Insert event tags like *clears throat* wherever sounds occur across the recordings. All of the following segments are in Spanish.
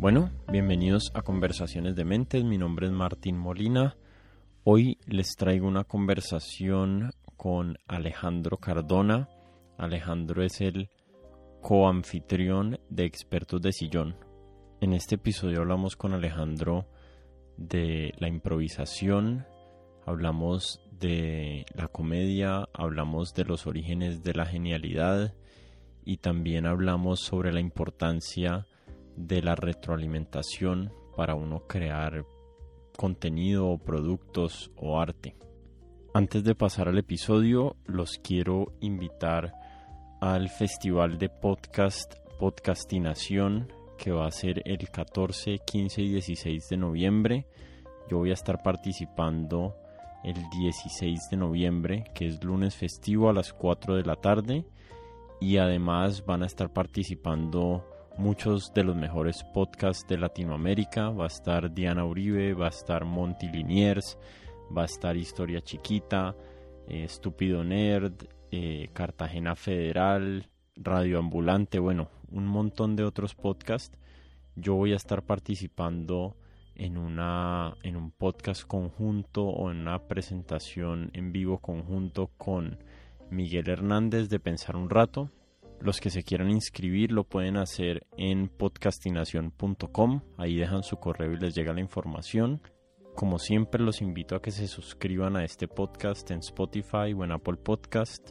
Bueno, bienvenidos a Conversaciones de Mentes. Mi nombre es Martín Molina. Hoy les traigo una conversación con Alejandro Cardona. Alejandro es el coanfitrión de Expertos de Sillón. En este episodio hablamos con Alejandro de la improvisación, hablamos de la comedia, hablamos de los orígenes de la genialidad y también hablamos sobre la importancia de la retroalimentación para uno crear contenido o productos o arte. Antes de pasar al episodio, los quiero invitar al Festival de Podcast Podcastinación que va a ser el 14, 15 y 16 de noviembre. Yo voy a estar participando el 16 de noviembre, que es lunes festivo a las 4 de la tarde. Y además van a estar participando muchos de los mejores podcasts de Latinoamérica. Va a estar Diana Uribe, va a estar Monty Liniers, va a estar Historia Chiquita, eh, Nerd, eh, Cartagena Federal, Radio Ambulante, bueno, un montón de otros podcasts. Yo voy a estar participando en, una, en un podcast conjunto o en una presentación en vivo conjunto con Miguel Hernández de Pensar un Rato. Los que se quieran inscribir lo pueden hacer en podcastinación.com. Ahí dejan su correo y les llega la información. Como siempre los invito a que se suscriban a este podcast en Spotify o en Apple Podcast.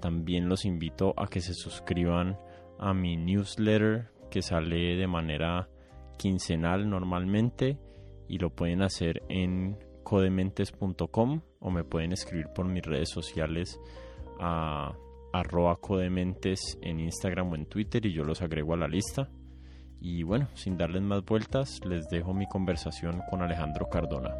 También los invito a que se suscriban a mi newsletter que sale de manera quincenal normalmente y lo pueden hacer en codementes.com o me pueden escribir por mis redes sociales a arroba codementes en Instagram o en Twitter y yo los agrego a la lista. Y bueno, sin darles más vueltas, les dejo mi conversación con Alejandro Cardona.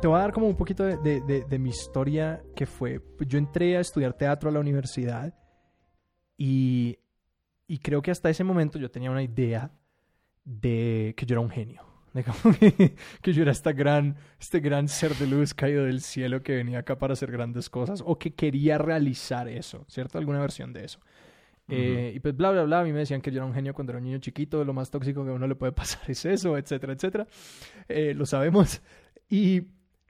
Te voy a dar como un poquito de, de mi historia que fue, yo entré a estudiar teatro a la universidad y y creo que hasta ese momento yo tenía una idea de que yo era un genio. *laughs* De que, yo era esta gran, este gran ser de luz caído del cielo que venía acá para hacer grandes cosas o que quería realizar eso, ¿cierto? Alguna versión de eso. Eh, y pues bla, bla, bla, a mí me decían que yo era un genio cuando era un niño chiquito, lo más tóxico que a uno le puede pasar *laughs* es eso, etcétera, etcétera. Eh, lo sabemos. Y,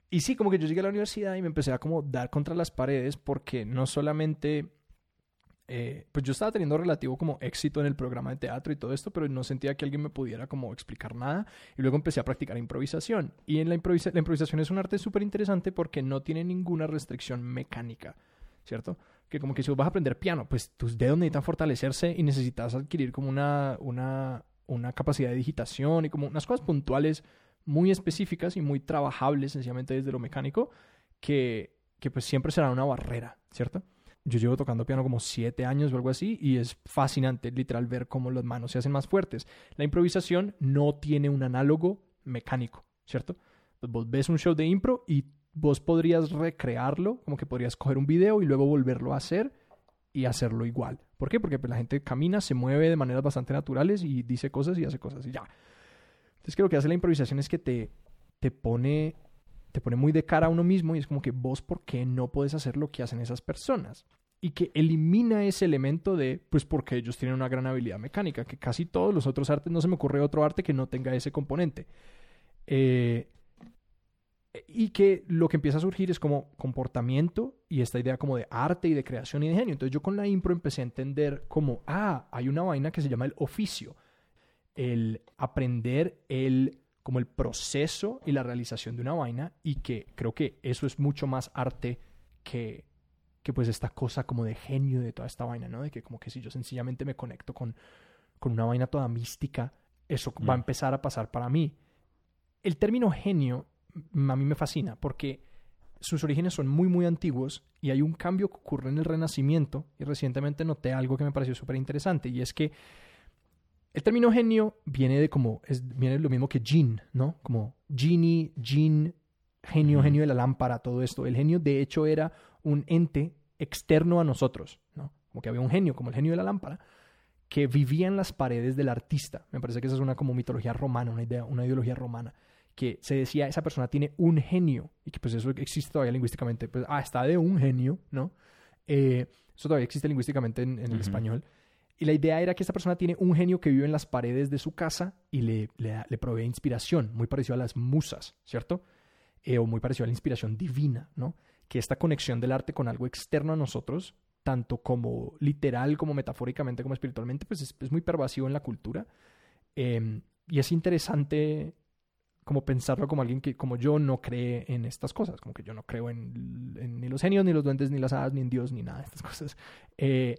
y sí, como que yo llegué a la universidad y me empecé a como dar contra las paredes porque no solamente eh, pues yo estaba teniendo relativo como éxito en el programa de teatro y todo esto, pero no sentía que alguien me pudiera como explicar nada. Y luego empecé a practicar improvisación. Y en la, la improvisación es un arte súper interesante porque no tiene ninguna restricción mecánica, ¿cierto? Que como que si vos vas a aprender piano, pues tus dedos necesitan fortalecerse y necesitas adquirir como una, una, una capacidad de digitación y como unas cosas puntuales muy específicas y muy trabajables sencillamente desde lo mecánico que, que pues siempre será una barrera, ¿cierto? Yo llevo tocando piano como siete años o algo así y es fascinante literal ver cómo las manos se hacen más fuertes. La improvisación no tiene un análogo mecánico, ¿cierto? Pues vos ves un show de impro y vos podrías recrearlo, como que podrías coger un video y luego volverlo a hacer y hacerlo igual. ¿Por qué? Porque pues, la gente camina, se mueve de maneras bastante naturales y dice cosas y hace cosas y ya. Entonces creo que hace la improvisación es que te, te pone te pone muy de cara a uno mismo y es como que vos por qué no puedes hacer lo que hacen esas personas y que elimina ese elemento de, pues porque ellos tienen una gran habilidad mecánica, que casi todos los otros artes, no se me ocurre otro arte que no tenga ese componente. Eh, y que lo que empieza a surgir es como comportamiento y esta idea como de arte y de creación y de genio. Entonces yo con la impro empecé a entender como, ah, hay una vaina que se llama el oficio, el aprender el como el proceso y la realización de una vaina y que creo que eso es mucho más arte que, que pues esta cosa como de genio de toda esta vaina, ¿no? De que como que si yo sencillamente me conecto con, con una vaina toda mística, eso va a mm. empezar a pasar para mí. El término genio a mí me fascina porque sus orígenes son muy muy antiguos y hay un cambio que ocurre en el Renacimiento y recientemente noté algo que me pareció súper interesante y es que el término genio viene de como, es, viene de lo mismo que jin, ¿no? Como genie, jin, genio, genio de la lámpara, todo esto. El genio de hecho era un ente externo a nosotros, ¿no? Como que había un genio, como el genio de la lámpara, que vivía en las paredes del artista. Me parece que esa es una como mitología romana, una idea, una ideología romana, que se decía esa persona tiene un genio y que pues eso existe todavía lingüísticamente, pues, ah, está de un genio, ¿no? Eh, eso todavía existe lingüísticamente en, el español. Y la idea era que esta persona tiene un genio que vive en las paredes de su casa y le, le, provee inspiración, muy parecido a las musas, ¿cierto? Eh, o muy parecido a la inspiración divina, ¿no? Que esta conexión del arte con algo externo a nosotros, tanto como literal, como metafóricamente, como espiritualmente, pues es, muy pervasivo en la cultura. Em, y es interesante como pensarlo como alguien que, como yo, no cree en estas cosas, como que yo no creo en, ni los genios, ni los duendes, ni las hadas, ni en Dios, ni nada de estas cosas. Eh,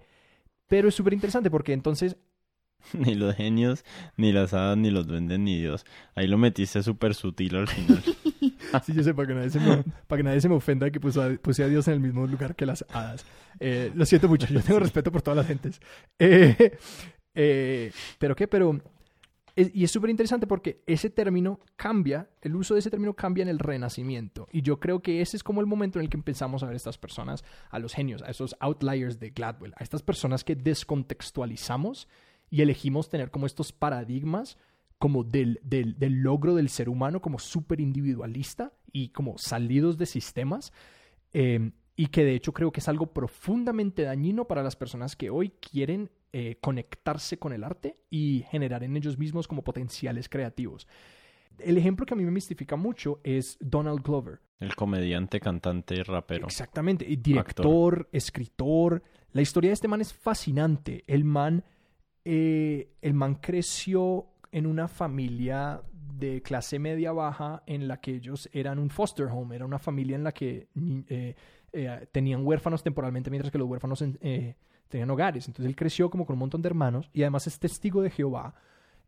pero es súper interesante porque entonces... *laughs* Ni los genios, ni las hadas, ni los duendes, ni Dios. Ahí lo metiste súper sutil al final. *laughs* *laughs* sí, yo sé, para que nadie se me, para que nadie se me ofenda que puse a, Dios en el mismo lugar que las hadas. Eh, lo siento mucho, yo tengo respeto por todas las gentes. Eh, ¿Pero qué? Pero y es súper interesante porque ese término cambia, el uso de ese término cambia en el renacimiento. Y yo creo que ese es como el momento en el que empezamos a ver a estas personas, a los genios, a esos outliers de Gladwell, a estas personas que descontextualizamos y elegimos tener como estos paradigmas como del, del, logro del ser humano como súper individualista y como salidos de sistemas. Eh, y que de hecho creo que es algo profundamente dañino para las personas que hoy quieren eh, conectarse con el arte y generar en ellos mismos como potenciales creativos. El ejemplo que a mí me mistifica mucho es Donald Glover. El comediante, cantante, rapero. Exactamente, director, escritor. La historia de este man es fascinante. El man, eh, el man creció en una familia de clase media baja en la que ellos eran un foster home, era una familia en la que eh, tenían huérfanos temporalmente mientras que los huérfanos tenían hogares. Entonces él creció como con un montón de hermanos y además es testigo de Jehová.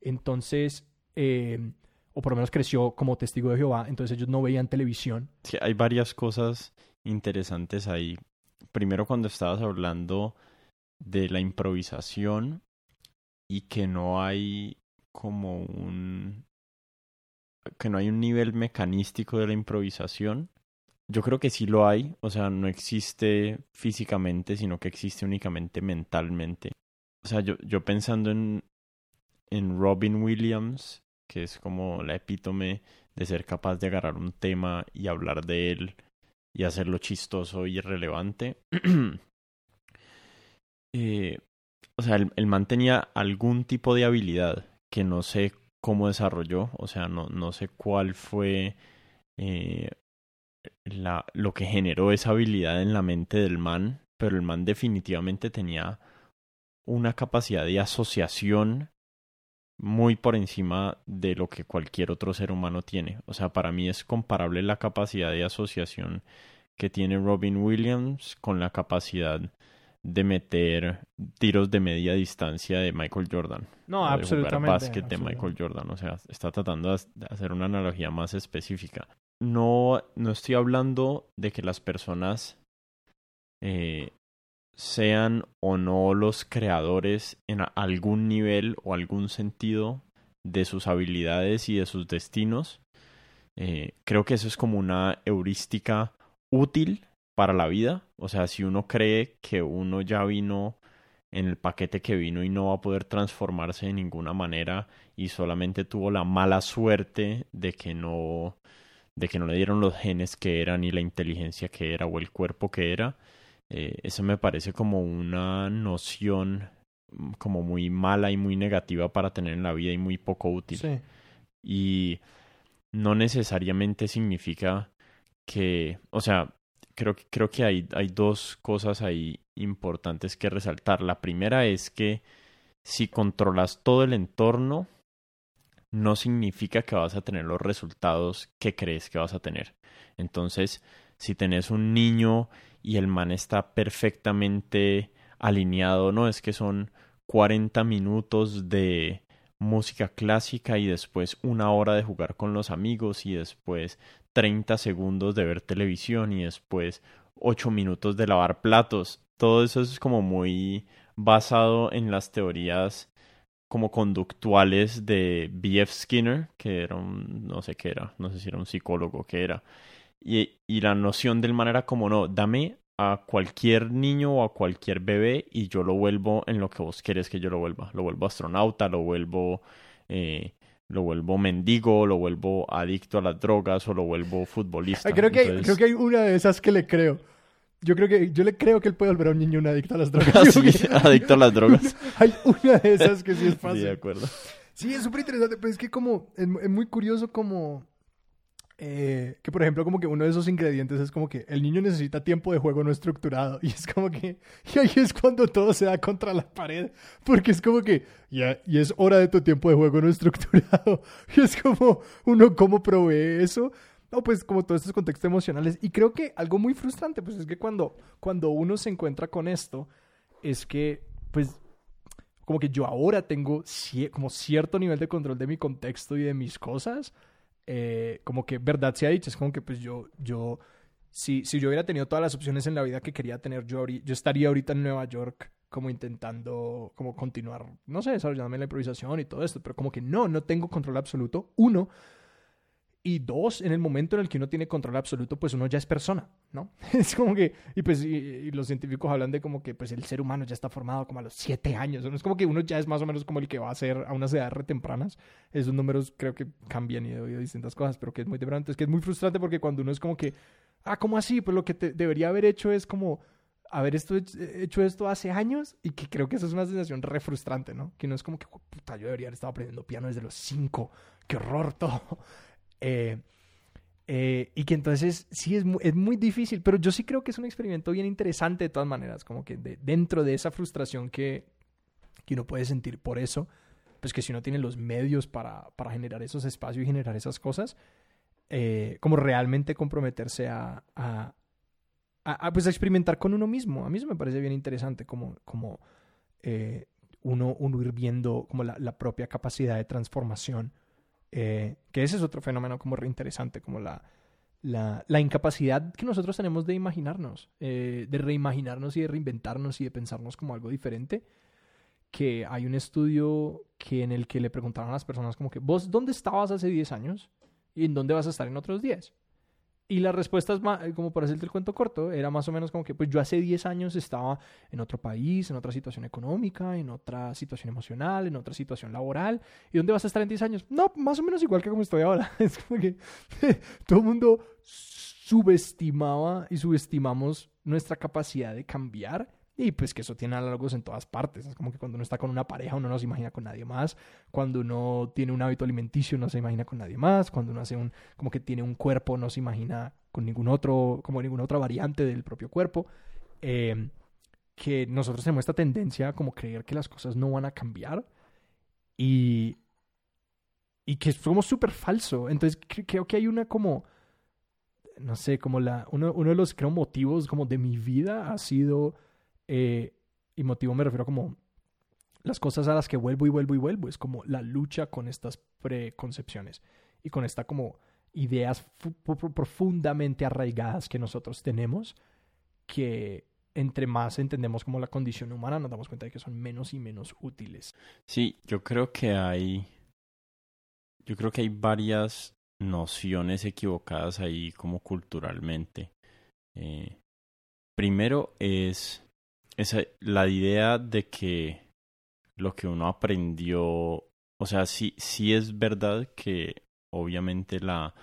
Entonces, eh, o por lo menos creció como testigo de Jehová, entonces ellos no veían televisión. Sí, hay varias cosas interesantes ahí. Primero cuando estabas hablando de la improvisación y que no hay como un que no hay un nivel mecanístico de la improvisación yo creo que sí lo hay, o sea, no existe físicamente, sino que existe únicamente mentalmente. O sea, yo, yo pensando en, en Robin Williams, que es como la epítome de ser capaz de agarrar un tema y hablar de él y hacerlo chistoso y relevante. *clears throat* eh, o sea, el, man tenía algún tipo de habilidad que no sé cómo desarrolló, o sea, no, no sé cuál fue eh, la, lo que generó esa habilidad en la mente del man, pero el man definitivamente tenía una capacidad de asociación muy por encima de lo que cualquier otro ser humano tiene. O sea, para mí es comparable la capacidad de asociación que tiene Robin Williams con la capacidad de meter tiros de media distancia de Michael Jordan. No, absolutamente. De básquet de Michael Jordan. O sea, está tratando de hacer una analogía más específica no, no estoy hablando de que las personas eh, sean o no los creadores en algún nivel o algún sentido de sus habilidades y de sus destinos. Eh, creo que eso es como una heurística útil para la vida. O sea, si uno cree que uno ya vino en el paquete que vino y no va a poder transformarse de ninguna manera y solamente tuvo la mala suerte de que no de que no le dieron los genes que era, ni la inteligencia que era, o el cuerpo que era, eh, eso me parece como una noción mm, como muy mala y muy negativa para tener en la vida y muy poco útil. Y no necesariamente significa que, o sea, creo, creo que hay, hay dos cosas ahí importantes que resaltar. La primera es que si controlas todo el entorno, no significa que vas a tener los resultados que crees que vas a tener. Entonces, si tenés un niño y el man está perfectamente alineado, no es que son 40 minutos de música clásica y después una hora de jugar con los amigos y después 30 segundos de ver televisión y después 8 minutos de lavar platos. Todo eso es como muy basado en las teorías como conductuales de B.F. Skinner, que era un, no sé qué era, no sé si era un psicólogo, que era. Y, y la noción del man era como, no, dame a cualquier niño o a cualquier bebé y yo lo vuelvo en lo que vos querés que yo lo vuelva. Lo vuelvo astronauta, lo vuelvo, eh, lo vuelvo mendigo, lo vuelvo adicto a las drogas o lo vuelvo futbolista. creo, que, creo que hay una de esas que le creo. Yo creo que yo le creo que él puede volver a un niño un adicto a las drogas. *laughs* adicto a las drogas. *laughs* hay una de esas que sí es fácil. Sí, de acuerdo. Sí, es súper interesante, pero es que como es, muy curioso como eh, que por ejemplo como que uno de esos ingredientes es como que el niño necesita tiempo de juego no estructurado *laughs* y es como que y ahí es cuando todo se da contra la pared porque es como que ya y es hora de tu tiempo de juego no estructurado *laughs* y es como uno cómo provee eso no, pues como todos estos contextos emocionales. Y creo que algo muy frustrante, pues es que cuando, cuando uno se encuentra con esto, es que, pues, como que yo ahora tengo como cierto nivel de control de mi contexto y de mis cosas. Eh, como que verdad se ha dicho, es como que pues yo, yo, si, si yo hubiera tenido todas las opciones en la vida que quería tener, yo, yo estaría ahorita en Nueva York como intentando como continuar, no sé, desarrollándome la improvisación y todo esto, pero como que no, no tengo control absoluto. Uno, y dos, en el momento en el que uno tiene control absoluto, pues uno ya es persona, ¿no? *laughs* Es como que, y pues y, los científicos hablan de como que pues el ser humano ya está formado como a los siete años, ¿no? Es como que uno ya es más o menos como el que va a ser a unas edades retempranas. Esos números creo que cambian y oído distintas cosas, pero que es muy temprano. Es que es muy frustrante porque cuando uno es como que, ah, ¿cómo así? Pues lo que te debería haber hecho es como haber esto, hecho esto hace años y que creo que eso es una sensación re frustrante, ¿no? Que no es como que, puta, yo debería haber estado aprendiendo piano desde los cinco, qué horror todo. Eh, eh, y que entonces sí es muy, es muy difícil, pero yo sí creo que es un experimento bien interesante de todas maneras, como que dentro de esa frustración que, que uno puede sentir por eso, pues que si uno tiene los medios para, para generar esos espacios y generar esas cosas, eh, como realmente comprometerse a, a, pues a experimentar con uno mismo. A mí me parece bien interesante, como, como uno, uno ir viendo como la propia capacidad de transformación eh, que ese es otro fenómeno como reinteresante, como la, la, la, incapacidad que nosotros tenemos de imaginarnos, eh, de reimaginarnos y de reinventarnos y de pensarnos como algo diferente. Que hay un estudio que en el que le preguntaron a las personas como que, ¿vos dónde estabas hace 10 años? ¿Y en dónde vas a estar en otros 10? Y la respuesta es, eh, como para hacerte el cuento corto, era más o menos como que, pues yo hace 10 años estaba en otro país, en otra situación económica, en otra situación emocional, en otra situación laboral. ¿Y dónde vas a estar en 10 años? No, más o menos igual que como estoy ahora. *laughs* Es como que *laughs* todo el mundo subestimaba y subestimamos nuestra capacidad de cambiar y pues que eso tiene algo en todas partes. Es como que cuando uno está con una pareja uno no se imagina con nadie más. Cuando uno tiene un hábito alimenticio no se imagina con nadie más. Cuando uno hace un, como que tiene un cuerpo no se imagina con ningún otro, como ninguna otra variante del propio cuerpo. Em, que nosotros tenemos esta tendencia a como creer que las cosas no van a cambiar. Y, y que somos súper falso. Entonces creo que hay una como, no sé, como la, uno, uno de los creo motivos como de mi vida ha sido eh, y motivo me refiero como las cosas a las que vuelvo y vuelvo y vuelvo. Es como la lucha con estas preconcepciones y con esta como ideas profundamente arraigadas que nosotros tenemos que entre más entendemos como la condición humana nos damos cuenta de que son menos y menos útiles. Sí, yo creo que hay yo creo que hay varias nociones equivocadas ahí como culturalmente. Eh, primero es esa, la idea de que lo que uno aprendió, o sea, sí, sí es verdad que obviamente la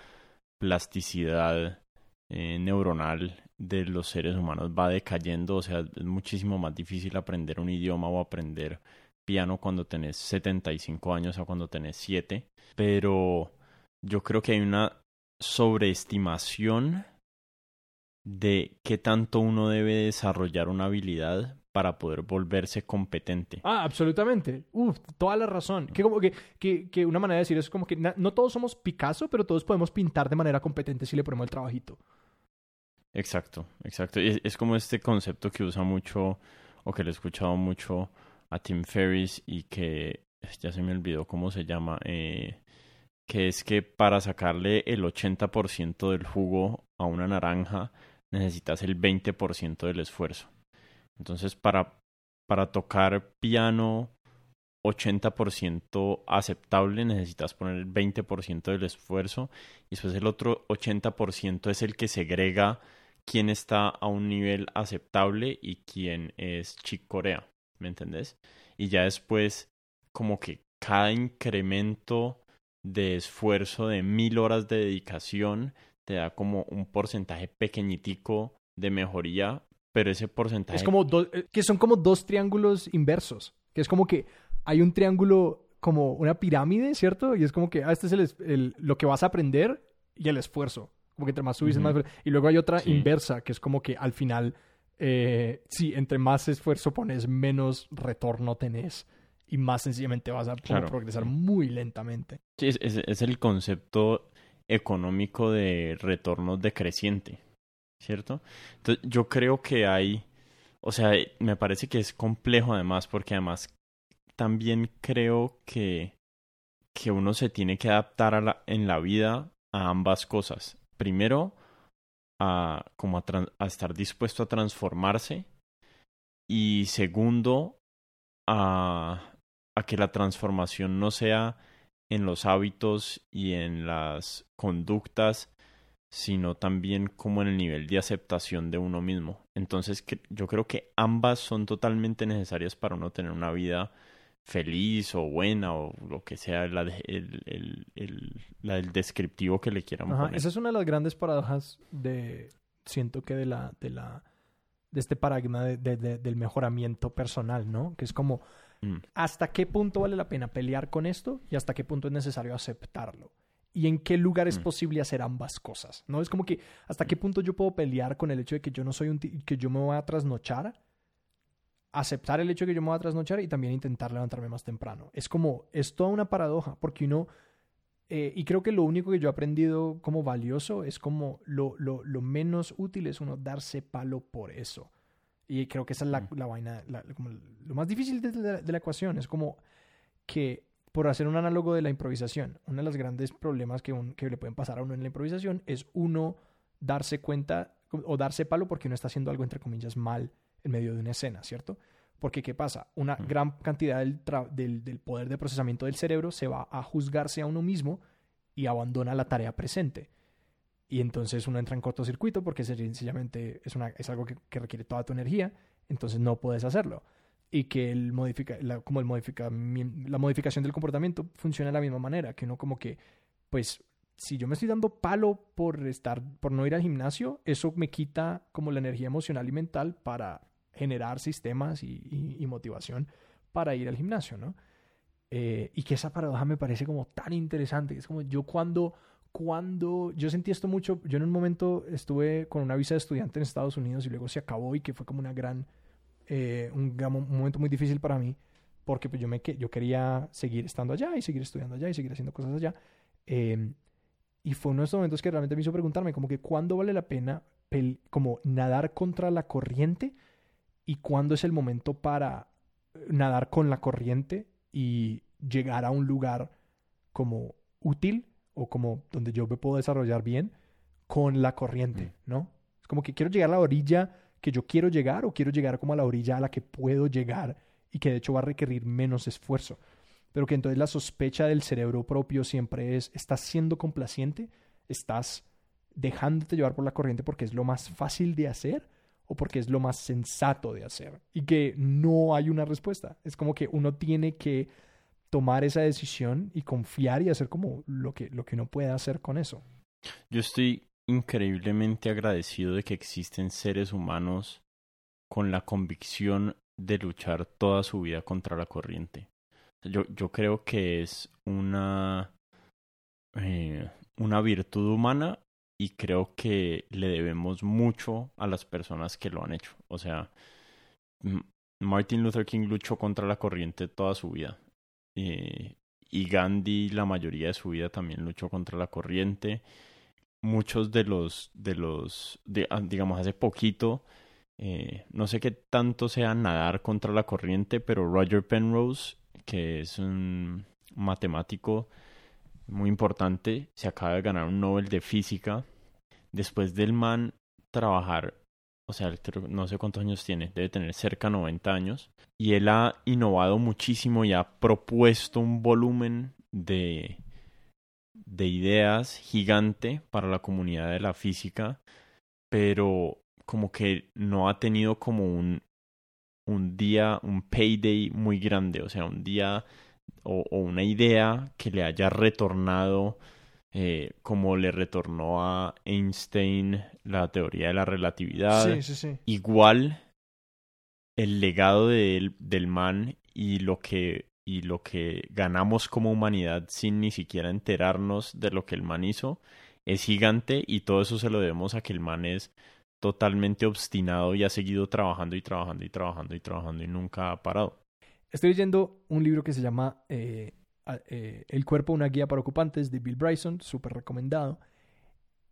plasticidad eh, neuronal de los seres humanos va decayendo, o sea, es muchísimo más difícil aprender un idioma o aprender piano cuando tenés 75 años o cuando tenés 7, pero yo creo que hay una sobreestimación de qué tanto uno debe desarrollar una habilidad para poder volverse competente. Ah, absolutamente. Uf, toda la razón. Que como que, que, que una manera de decir eso es como que no todos somos Picasso, pero todos podemos pintar de manera competente si le ponemos el trabajito. Exacto, exacto. Es, es como este concepto que usa mucho, o que le he escuchado mucho a Tim Ferriss y que ya se me olvidó cómo se llama, eh, que es que para sacarle el 80% del jugo a una naranja necesitas el 20% del esfuerzo. Entonces, para, para tocar piano 80% aceptable, necesitas poner el 20% del esfuerzo y después el otro 80% es el que segrega quién está a un nivel aceptable y quién es Chick Corea, ¿me entendés? Y ya después como que cada incremento de esfuerzo de mil horas de dedicación te da como un porcentaje pequeñitico de mejoría, pero ese porcentaje... Es como eh, que son como dos triángulos inversos, que es como que hay un triángulo como una pirámide, ¿cierto? Y es como que, ah, este es el, lo que vas a aprender y el esfuerzo. Como que entre más subís, más... Y luego hay otra inversa, que es como que al final, eh, sí, entre más esfuerzo pones, menos retorno tenés. Y más sencillamente vas a progresar muy lentamente. Sí, es, es, el concepto económico de retornos decreciente, ¿cierto? Entonces, yo creo que hay, o sea, me parece que es complejo además, porque además también creo que, que uno se tiene que adaptar a la, en la vida a ambas cosas. Primero, a, como a, a estar dispuesto a transformarse y segundo, a, a que la transformación no sea en los hábitos y en las conductas, sino también como en el nivel de aceptación de uno mismo. Entonces yo creo que ambas son totalmente necesarias para uno tener una vida feliz o buena o lo que sea la, el, la del descriptivo que le quieran Ajá, Esa es una de las grandes paradojas de, siento que de la, de la, de este paradigma de, del mejoramiento personal, ¿no? Que es como, Mm. ¿Hasta qué punto vale la pena pelear con esto y hasta qué punto es necesario aceptarlo? ¿Y en qué lugar es mm. posible hacer ambas cosas? ¿No? Es como que hasta qué punto yo puedo pelear con el hecho de que yo no soy un que yo me voy a trasnochar, aceptar el hecho de que yo me voy a trasnochar y también intentar levantarme más temprano. Es como, es toda una paradoja, porque uno, eh, y creo que lo único que yo he aprendido como valioso es como lo, lo, lo menos útil es uno darse palo por eso. Y creo que esa es la, la vaina, lo más difícil de la, ecuación. Es como que, por hacer un análogo de la improvisación, uno de los grandes problemas que, que le pueden pasar a uno en la improvisación es uno darse cuenta o darse palo porque uno está haciendo algo, entre comillas, mal en medio de una escena, ¿cierto? Porque, ¿qué pasa? Una gran cantidad del, del, del, poder de procesamiento del cerebro se va a juzgarse a uno mismo y abandona la tarea presente y entonces uno entra en cortocircuito porque sencillamente es, una, es algo que, requiere toda tu energía, entonces no puedes hacerlo. Y que el modifica, la, como el modifica, la modificación del comportamiento funciona de la misma manera, que uno como que, pues, si yo me estoy dando palo por estar, por no ir al gimnasio, eso me quita como la energía emocional y mental para generar sistemas y, motivación para ir al gimnasio, ¿no? Eh, y que esa paradoja me parece como tan interesante. Es como yo cuando cuando yo sentí esto mucho, yo en un momento estuve con una visa de estudiante en Estados Unidos y luego se acabó y que fue como una gran, eh, un, momento muy difícil para mí porque pues yo, me, yo quería seguir estando allá y seguir estudiando allá y seguir haciendo cosas allá. Em, y fue uno de esos momentos que realmente me hizo preguntarme como que cuándo vale la pena como nadar contra la corriente y cuándo es el momento para nadar con la corriente y llegar a un lugar como útil o como donde yo me puedo desarrollar bien con la corriente, mm. ¿no? Es como que quiero llegar a la orilla que yo quiero llegar o quiero llegar como a la orilla a la que puedo llegar y que de hecho va a requerir menos esfuerzo. Pero que entonces la sospecha del cerebro propio siempre es, estás siendo complaciente, estás dejándote llevar por la corriente porque es lo más fácil de hacer o porque es lo más sensato de hacer. Y que no hay una respuesta. Es como que uno tiene que tomar esa decisión y confiar y hacer como lo que, lo que uno puede hacer con eso. Yo estoy increíblemente agradecido de que existen seres humanos con la convicción de luchar toda su vida contra la corriente. Yo, yo creo que es una, eh, una virtud humana y creo que le debemos mucho a las personas que lo han hecho. O sea, Martin Luther King luchó contra la corriente toda su vida. Eh, y Gandhi la mayoría de su vida también luchó contra la corriente. Muchos de los, de los, de, ah, digamos, hace poquito, eh, no sé qué tanto sea nadar contra la corriente, pero Roger Penrose, que es un matemático muy importante, se acaba de ganar un Nobel de Física. Después del man trabajar o sea, no sé cuántos años tiene, debe tener cerca de 90 años, y él ha innovado muchísimo y ha propuesto un volumen de, de ideas gigante para la comunidad de la física, pero como que no ha tenido como un, un día, un payday muy grande, o sea, un día o, una idea que le haya retornado eh, como le retornó a Einstein la teoría de la relatividad. Igual el legado del man y lo que y lo que ganamos como humanidad sin ni siquiera enterarnos de lo que el man hizo es gigante y todo eso se lo debemos a que el man es totalmente obstinado y ha seguido trabajando y trabajando y trabajando y trabajando y nunca ha parado. Estoy leyendo un libro que se llama eh, eh, El cuerpo, una guía para ocupantes de Bill Bryson, súper recomendado.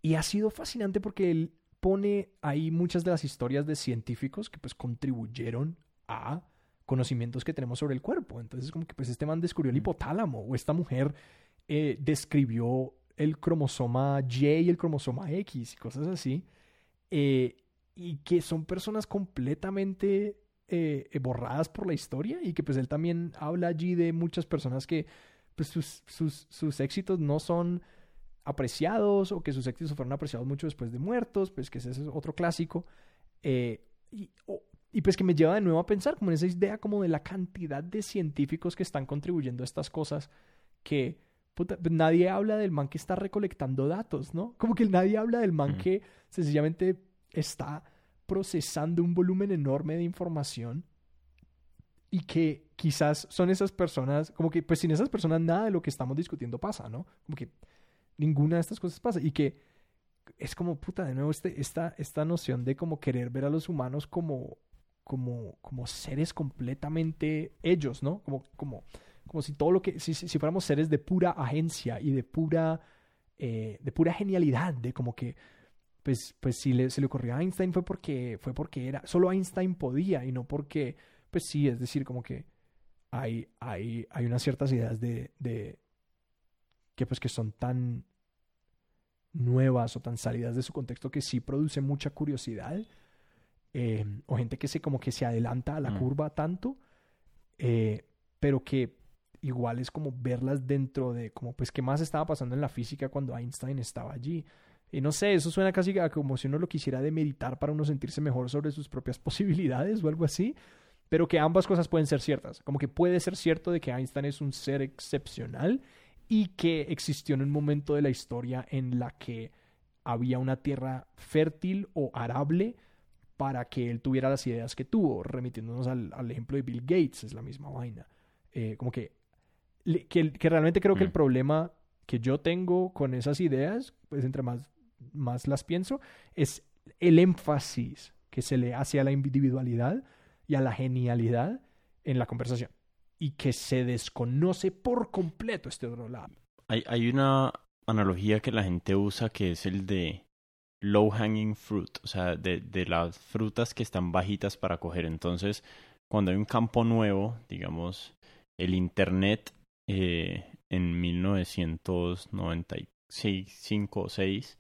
Y ha sido fascinante porque él pone ahí muchas de las historias de científicos que pues contribuyeron a conocimientos que tenemos sobre el cuerpo. Entonces como que pues este man descubrió el mm. hipotálamo o esta mujer eh, describió el cromosoma Y y el cromosoma X y cosas así. y que son personas completamente eh, eh, borradas por la historia y que pues él también habla allí de muchas personas que pues sus, sus, sus éxitos no son apreciados o que sus éxitos fueron apreciados mucho después de muertos, pues que ese es otro clásico. Eh, y, y, pues que me lleva de nuevo a pensar como en esa idea como de la cantidad de científicos que están contribuyendo a estas cosas que puta, pues, nadie habla del man que está recolectando datos, ¿no? Como que nadie habla del man que sencillamente está procesando un volumen enorme de información y que quizás son esas personas, como que pues sin esas personas nada de lo que estamos discutiendo pasa, ¿no? Como que ninguna de estas cosas pasa y que es como puta de nuevo este, esta, esta noción de como querer ver a los humanos como, como, como seres completamente ellos, ¿no? Como, como, como si todo lo que, si, si fuéramos seres de pura agencia y de pura, eh, de pura genialidad, de como que pues, pues si le, se le ocurrió a Einstein fue porque, fue porque era, solo Einstein podía y no porque, pues sí, es decir, como que hay, hay, hay unas ciertas ideas de, de que pues que son tan nuevas o tan salidas de su contexto que sí produce mucha curiosidad eh, o gente que se como que se adelanta a la mm. curva tanto eh, pero que igual es como verlas dentro de como pues qué más estaba pasando en la física cuando Einstein estaba allí y no sé, eso suena casi como si uno lo quisiera demeritar para uno sentirse mejor sobre sus propias *laughs* posibilidades o algo así. Pero que ambas cosas pueden ser ciertas. Como que puede ser cierto de que Einstein es un ser excepcional y que existió en un momento de la historia en la que había una tierra fértil o arable para que él tuviera las ideas que tuvo, remitiéndonos al, ejemplo de Bill Gates, es la misma vaina. Eh, como que, que, que, realmente creo que el mm. problema que yo tengo con esas ideas, pues entre más más las pienso, es el énfasis que se le hace a la individualidad y a la genialidad en la conversación y que se desconoce por completo este otro lado. Hay, hay una analogía que la gente usa que es el de low hanging fruit, o sea, de, de las frutas que están bajitas para coger. Entonces, cuando hay un campo nuevo, digamos, el Internet eh, en 1995 o 6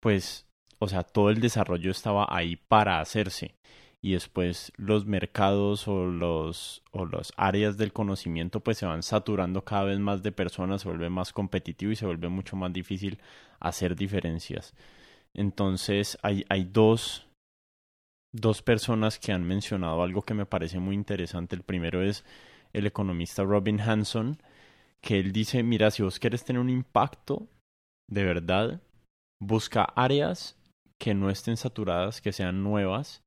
pues, o sea, todo el desarrollo estaba ahí para hacerse y después los mercados o los o las áreas del conocimiento pues se van saturando cada vez más de personas, se vuelve más competitivo y se vuelve mucho más difícil hacer diferencias. Entonces hay, hay dos, dos personas que han mencionado algo que me parece muy interesante. El primero es el economista Robin Hanson, que él dice, mira, si vos quieres tener un impacto de verdad, Busca áreas que no estén saturadas, que sean nuevas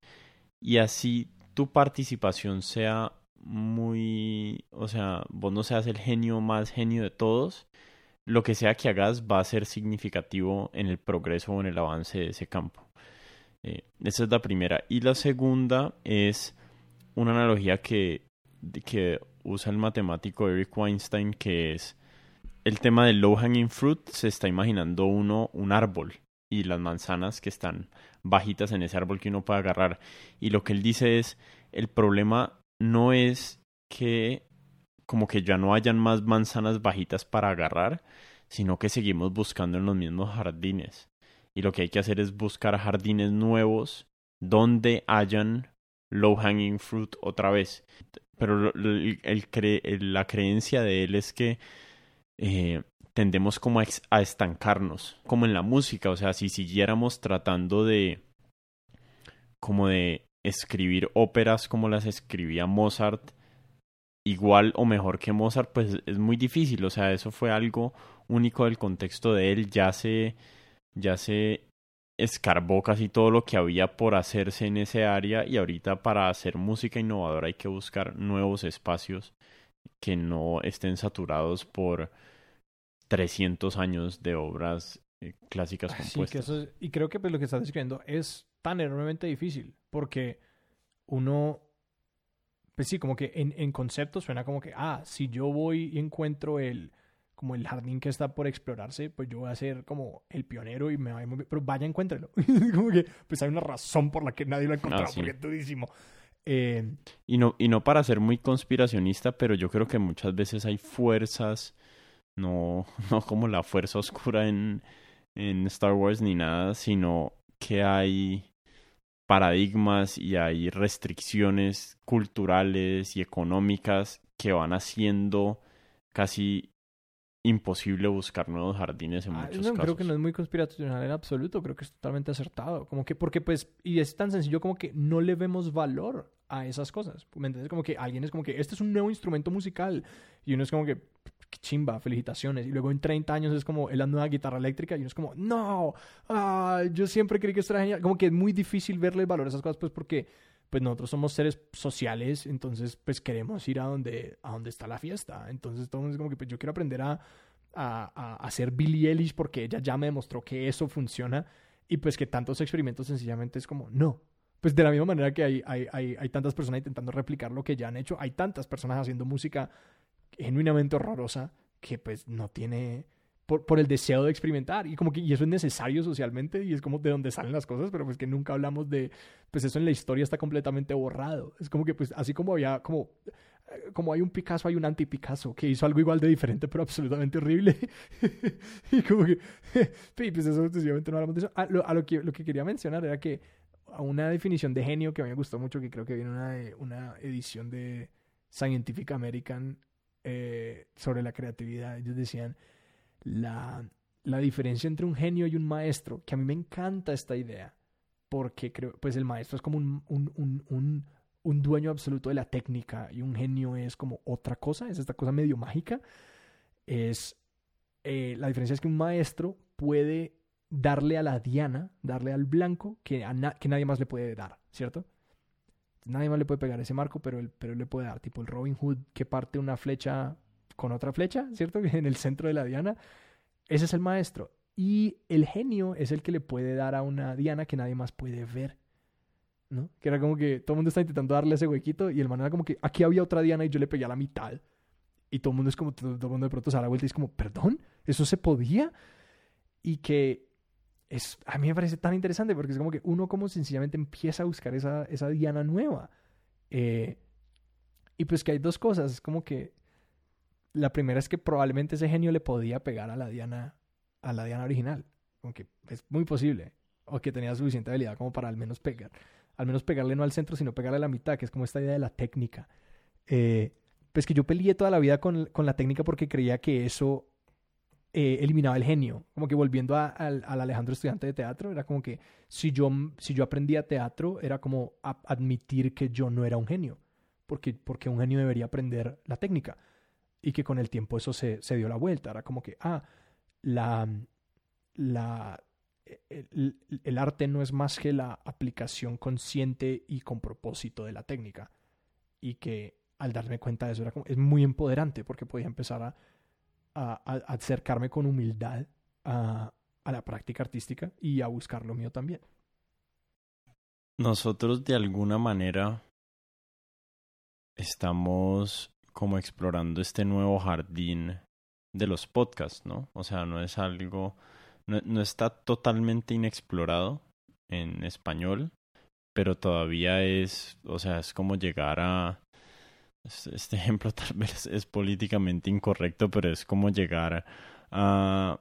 y así tu participación sea muy, o sea, vos no seas el genio más genio de todos, lo que sea que hagas va a ser significativo en el progreso o en el avance de ese campo. Eh, esa es la primera. Y la segunda es una analogía que, que usa el matemático Eric Weinstein, que es el tema del low hanging fruit se está imaginando uno un árbol y las manzanas que están bajitas en ese árbol que uno puede agarrar. Y lo que él dice es, el problema no es que como que ya no hayan más manzanas bajitas para agarrar, sino que seguimos buscando en los mismos jardines. Y lo que hay que hacer es buscar jardines nuevos donde hayan low hanging fruit otra vez. Pero la creencia de él es que eh, tendemos como a, estancarnos, como en la música, o sea, si siguiéramos tratando de como de escribir óperas como las escribía Mozart, igual o mejor que Mozart, pues es muy difícil. O sea, eso fue algo único del contexto de él. Ya se, ya se escarbó casi todo lo que había por hacerse en ese área y ahorita para hacer música innovadora hay que buscar nuevos espacios que no estén saturados por 300 años de obras eh, clásicas compuestas. y creo que pues, lo que estás describiendo es tan enormemente difícil porque uno, pues sí, como que en, en concepto suena como que, ah, si yo voy y encuentro el como el jardín que está por explorarse, pues yo voy a ser como el pionero y me va a mover. Pero vaya, encuéntrelo. *laughs* como que, pues hay una razón por la que nadie lo ha encontrado, ah, porque es durísimo. Eh, y, no, y no para ser muy conspiracionista, pero yo creo que muchas veces hay fuerzas, no, *laughs* no como la fuerza oscura en, en Star Wars ni nada, sino que hay paradigmas y hay restricciones culturales y económicas que van haciendo casi imposible buscar nuevos jardines en ah, muchos casos. Creo que no es muy conspiracional en absoluto, creo que es totalmente acertado. Como que, porque pues, y es tan sencillo como que no le vemos valor a esas cosas. ¿Me entiendes? Como que alguien es como que, este es un nuevo instrumento musical. Y uno es como que, chimba, felicitaciones. Y luego en 30 años es como, es la nueva guitarra eléctrica. Y uno es como, no, ah, yo siempre creí que esto era genial. Como que es muy difícil verle el valor a esas cosas, pues porque pues nosotros somos seres sociales, entonces pues queremos ir a donde, a donde está la fiesta. Entonces todo el mundo es como que pues yo quiero aprender a, a, a, Billie Eilish porque ella ya me demostró que eso funciona y pues que tantos experimentos sencillamente es como, no. Pues de la misma manera que hay, hay, hay, hay tantas personas intentando replicar lo que ya han hecho, hay tantas personas haciendo música genuinamente horrorosa que pues no tiene por, por, el deseo de experimentar. Y como que y eso es necesario socialmente y es como de donde salen las cosas pero pues que nunca hablamos de pues eso en la historia está completamente borrado. Es como que pues así como había como como hay un Picasso hay un anti Picasso que hizo algo igual de diferente pero absolutamente horrible. *laughs* Y como que *laughs* pues eso sencillamente no hablamos de eso. A, lo, a lo, que lo que quería mencionar era que a una definición de genio que a mí me gustó mucho que creo que viene una una edición de Scientific American eh, sobre la creatividad ellos decían la, la diferencia entre un genio y un maestro, que a mí me encanta esta idea, porque creo, pues el maestro es como un, un, un, un, dueño absoluto de la técnica y un genio es como otra cosa, es esta cosa medio mágica. Es eh, la diferencia es que un maestro puede darle a la diana, darle al blanco que, que nadie más le puede dar, ¿cierto? Nadie más le puede pegar ese marco, pero él, pero él le puede dar, tipo el Robin Hood que parte una flecha con otra flecha, ¿cierto? *laughs* En el centro de la diana. Ese es el maestro. Y el genio es el que le puede dar a una diana que nadie más puede ver. ¿No? Que era como que todo el mundo está intentando darle ese huequito y el man era como que aquí había otra diana y yo le pegué a la mitad. Y todo el mundo es como, todo, el mundo de pronto se da la vuelta y es como, perdón, ¿eso se podía? Y que es, a mí me parece tan interesante porque es como que uno como sencillamente empieza a buscar esa, esa diana nueva. Eh, y pues que hay dos cosas, es como que la primera es que probablemente ese genio le podía pegar a la Diana, a la Diana original. Aunque es muy posible. O que tenía suficiente habilidad como para al menos pegar. Al menos pegarle no al centro, sino pegarle a la mitad, que es como esta idea de la técnica. Eh, pues que yo peleé toda la vida con, con, la técnica porque creía que eso eh, eliminaba el genio. Como que volviendo al Alejandro estudiante de teatro, era como que si yo, si yo aprendía teatro, era como admitir que yo no era un genio. Porque, porque un genio debería aprender la técnica y que con el tiempo eso se, se dio la vuelta. Era como que, ah, la, la, el, el, arte no es más que la aplicación consciente y con propósito de la técnica. Y que al darme cuenta de eso era como, es muy empoderante porque podía empezar a, a, a acercarme con humildad a, a la práctica artística y a buscar lo mío también. Nosotros de alguna manera estamos como explorando este nuevo jardín de los podcasts, ¿no? O sea, no es algo, no, no está totalmente inexplorado en español, pero todavía es, o sea, es como llegar a, este *laughs* ejemplo tal vez es políticamente incorrecto, pero es como llegar a,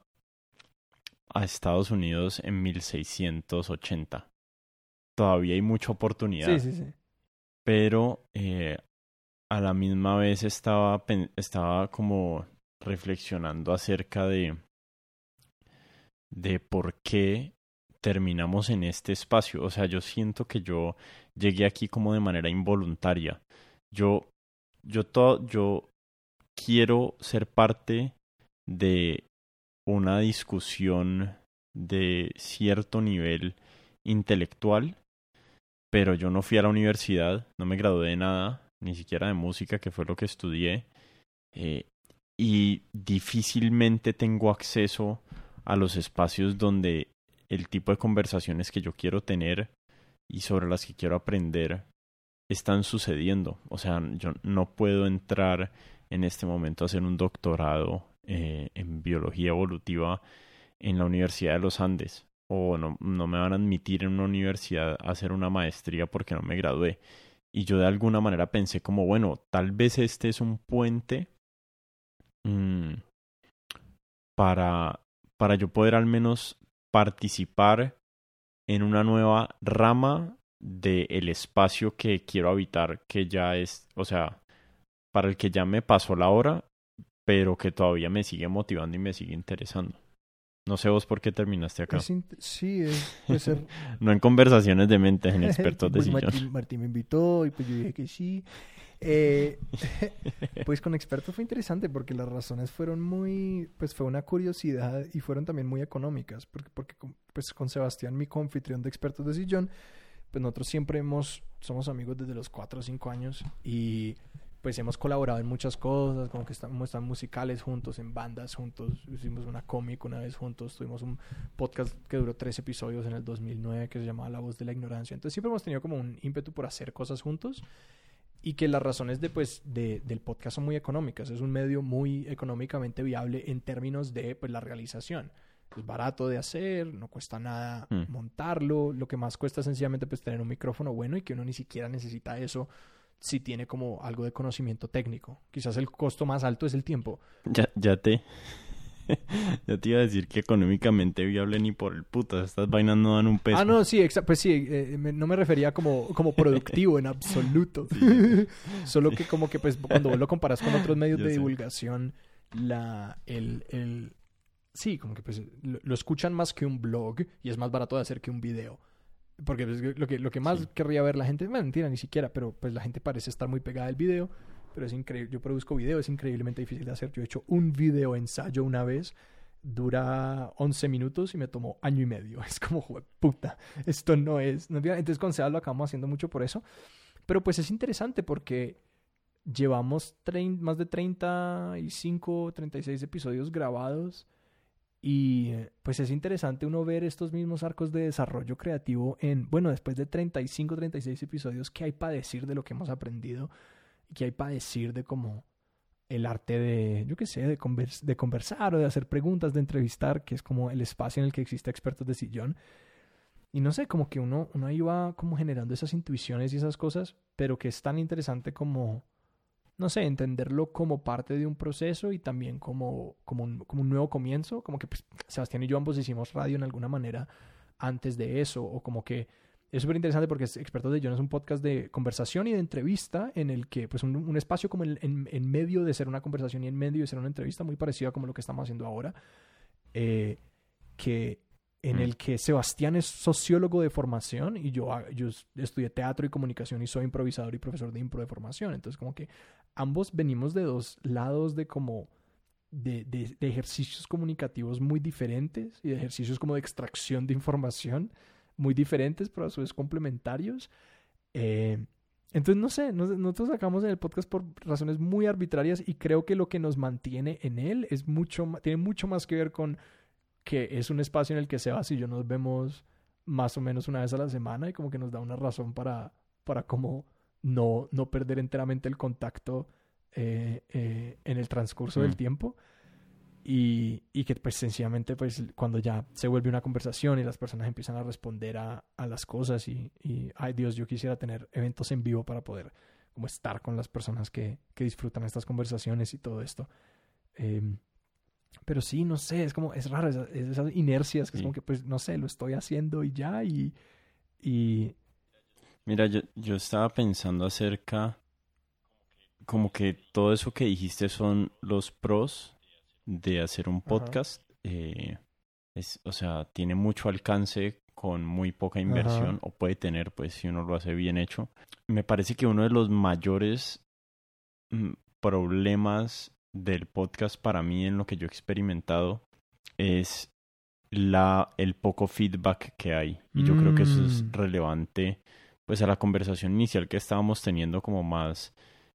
a Estados Unidos en 1680. Todavía hay mucha oportunidad. Sí, sí, sí. Pero eh, a la misma vez estaba, estaba como reflexionando acerca de, de por qué terminamos en este espacio. O sea, yo siento que yo llegué aquí como de manera involuntaria. Yo yo, todo, yo quiero ser parte de una discusión de cierto nivel intelectual, pero yo no fui a la universidad, no me gradué de nada, ni siquiera de música, que fue lo que estudié, eh, y difícilmente tengo acceso a los espacios donde el tipo de conversaciones que yo quiero tener y sobre las que quiero aprender están sucediendo. O sea, yo no puedo entrar en este momento a hacer un doctorado eh, en biología evolutiva en la Universidad de los Andes. O no, no me van a admitir en una universidad a hacer una maestría porque no me gradué. Y yo de alguna manera pensé como, bueno, tal vez este es un puente mmm, para, para yo poder al menos participar en una nueva rama del espacio que quiero habitar, que ya es, o sea, para el que ya me pasó la hora, pero que todavía me sigue motivando y me sigue interesando. No sé vos por qué terminaste acá. sí, puede ser. *laughs* no en conversaciones de mente, en expertos de pues sillón. Martín, Martín, me invitó y pues yo dije que sí. Eh, *laughs* pues con expertos fue interesante porque las razones fueron muy, pues fue una curiosidad y fueron también muy económicas, porque, porque pues con Sebastián, mi confitrión de expertos de sillón, pues nosotros siempre hemos, somos amigos desde los 4 o 5 años y pues hemos colaborado en muchas cosas, como que estamos están musicales juntos, en bandas juntos, hicimos una cómic una vez juntos, tuvimos un podcast que duró tres episodios en el 2009 que se llamaba La voz de la ignorancia. Entonces siempre hemos tenido como un ímpetu por hacer cosas juntos y que las razones de, pues, de, del podcast son muy económicas. Es un medio muy económicamente viable en términos de pues, la realización. Es barato de hacer, no cuesta nada Mm. montarlo. Lo que más cuesta es sencillamente pues, tener un micrófono bueno y que uno ni siquiera necesita eso si tiene como algo de conocimiento técnico. Quizás el costo más alto es el tiempo. Ya, ya te. *laughs* ya te iba a decir que económicamente viable ni por el puta. Estas vainas no dan un peso. Ah, no, sí, pues sí, eh, me- no me refería como, como productivo en *laughs* absoluto. *laughs* Solo que como que pues cuando vos lo comparas con otros medios de sé. divulgación, la, el, el, sí, como que pues lo, lo escuchan más que un blog y es más barato de hacer que un video. Porque lo que, lo que más Sí. querría ver la gente, bueno, mentira, ni siquiera, pero pues la gente parece estar muy pegada al video. Pero es increíble, yo produzco video, es increíblemente difícil de hacer. Yo he hecho un video ensayo una vez, dura 11 minutos y me tomó año y medio. *laughs* Es como, "Jue- puta, esto no es. no es bien". Entonces con Sebas lo acabamos haciendo mucho por eso. Pero pues es interesante porque llevamos más de 35, 36 episodios grabados. Y eh, pues es interesante uno ver estos mismos arcos de desarrollo creativo en, bueno, después de 35, 36 episodios, ¿qué hay para decir de lo que hemos aprendido? ¿Y qué hay para decir de cómo el arte de, yo qué sé, de, convers- de conversar o de hacer preguntas, de entrevistar, que es como el espacio en el que existe expertos de sillón? Y no sé, como que uno, uno ahí va como generando esas intuiciones y esas cosas, pero que es tan interesante como, no sé, entenderlo como parte de un proceso y también como, como, un, como un nuevo comienzo. Como que pues, Sebastián y yo ambos hicimos radio en alguna manera antes de eso, o como que es súper interesante porque es Expertos de John es un podcast de conversación y de entrevista en el que, pues, un, un espacio como en, en- en medio de ser una conversación y en medio de ser una entrevista, muy parecido a como lo que estamos haciendo ahora, eh, que en Mm. el que Sebastián es sociólogo de formación y yo, ah, yo es- estudié teatro y comunicación y soy improvisador y profesor de impro de formación. Entonces, como que ambos venimos de dos lados de como de, de- de ejercicios comunicativos muy diferentes y de ejercicios como de extracción de información muy diferentes, pero a su vez complementarios. Eh, entonces, no sé, nos- nosotros sacamos en el podcast por razones muy arbitrarias y creo que lo que nos mantiene en él es mucho, tiene mucho más que ver con que es un espacio en el que Sebas y yo nos vemos más o menos una vez a la semana y como que nos da una razón para, para como no, no perder enteramente el contacto eh, eh, en el transcurso Mm. del tiempo y, y que pues sencillamente pues cuando ya se vuelve una conversación y las personas empiezan a responder a, a las cosas y, y, ay Dios, yo quisiera tener eventos en vivo para poder como estar con las personas que, que disfrutan estas conversaciones y todo esto. Em, pero sí, no sé, es como, es raro, esas, esas inercias, que es como que pues no sé, lo estoy haciendo y ya y... y Mira, yo, yo estaba pensando acerca, como que todo eso que dijiste son los pros de hacer un podcast. Eh, es, o sea, tiene mucho alcance con muy poca inversión, o puede tener, pues, si uno lo hace bien hecho. Me parece que uno de los mayores mm, problemas del podcast para mí en lo que yo he experimentado es la, el poco feedback que hay. Y yo creo que eso es Mm. relevante pues a la conversación inicial que estábamos teniendo como más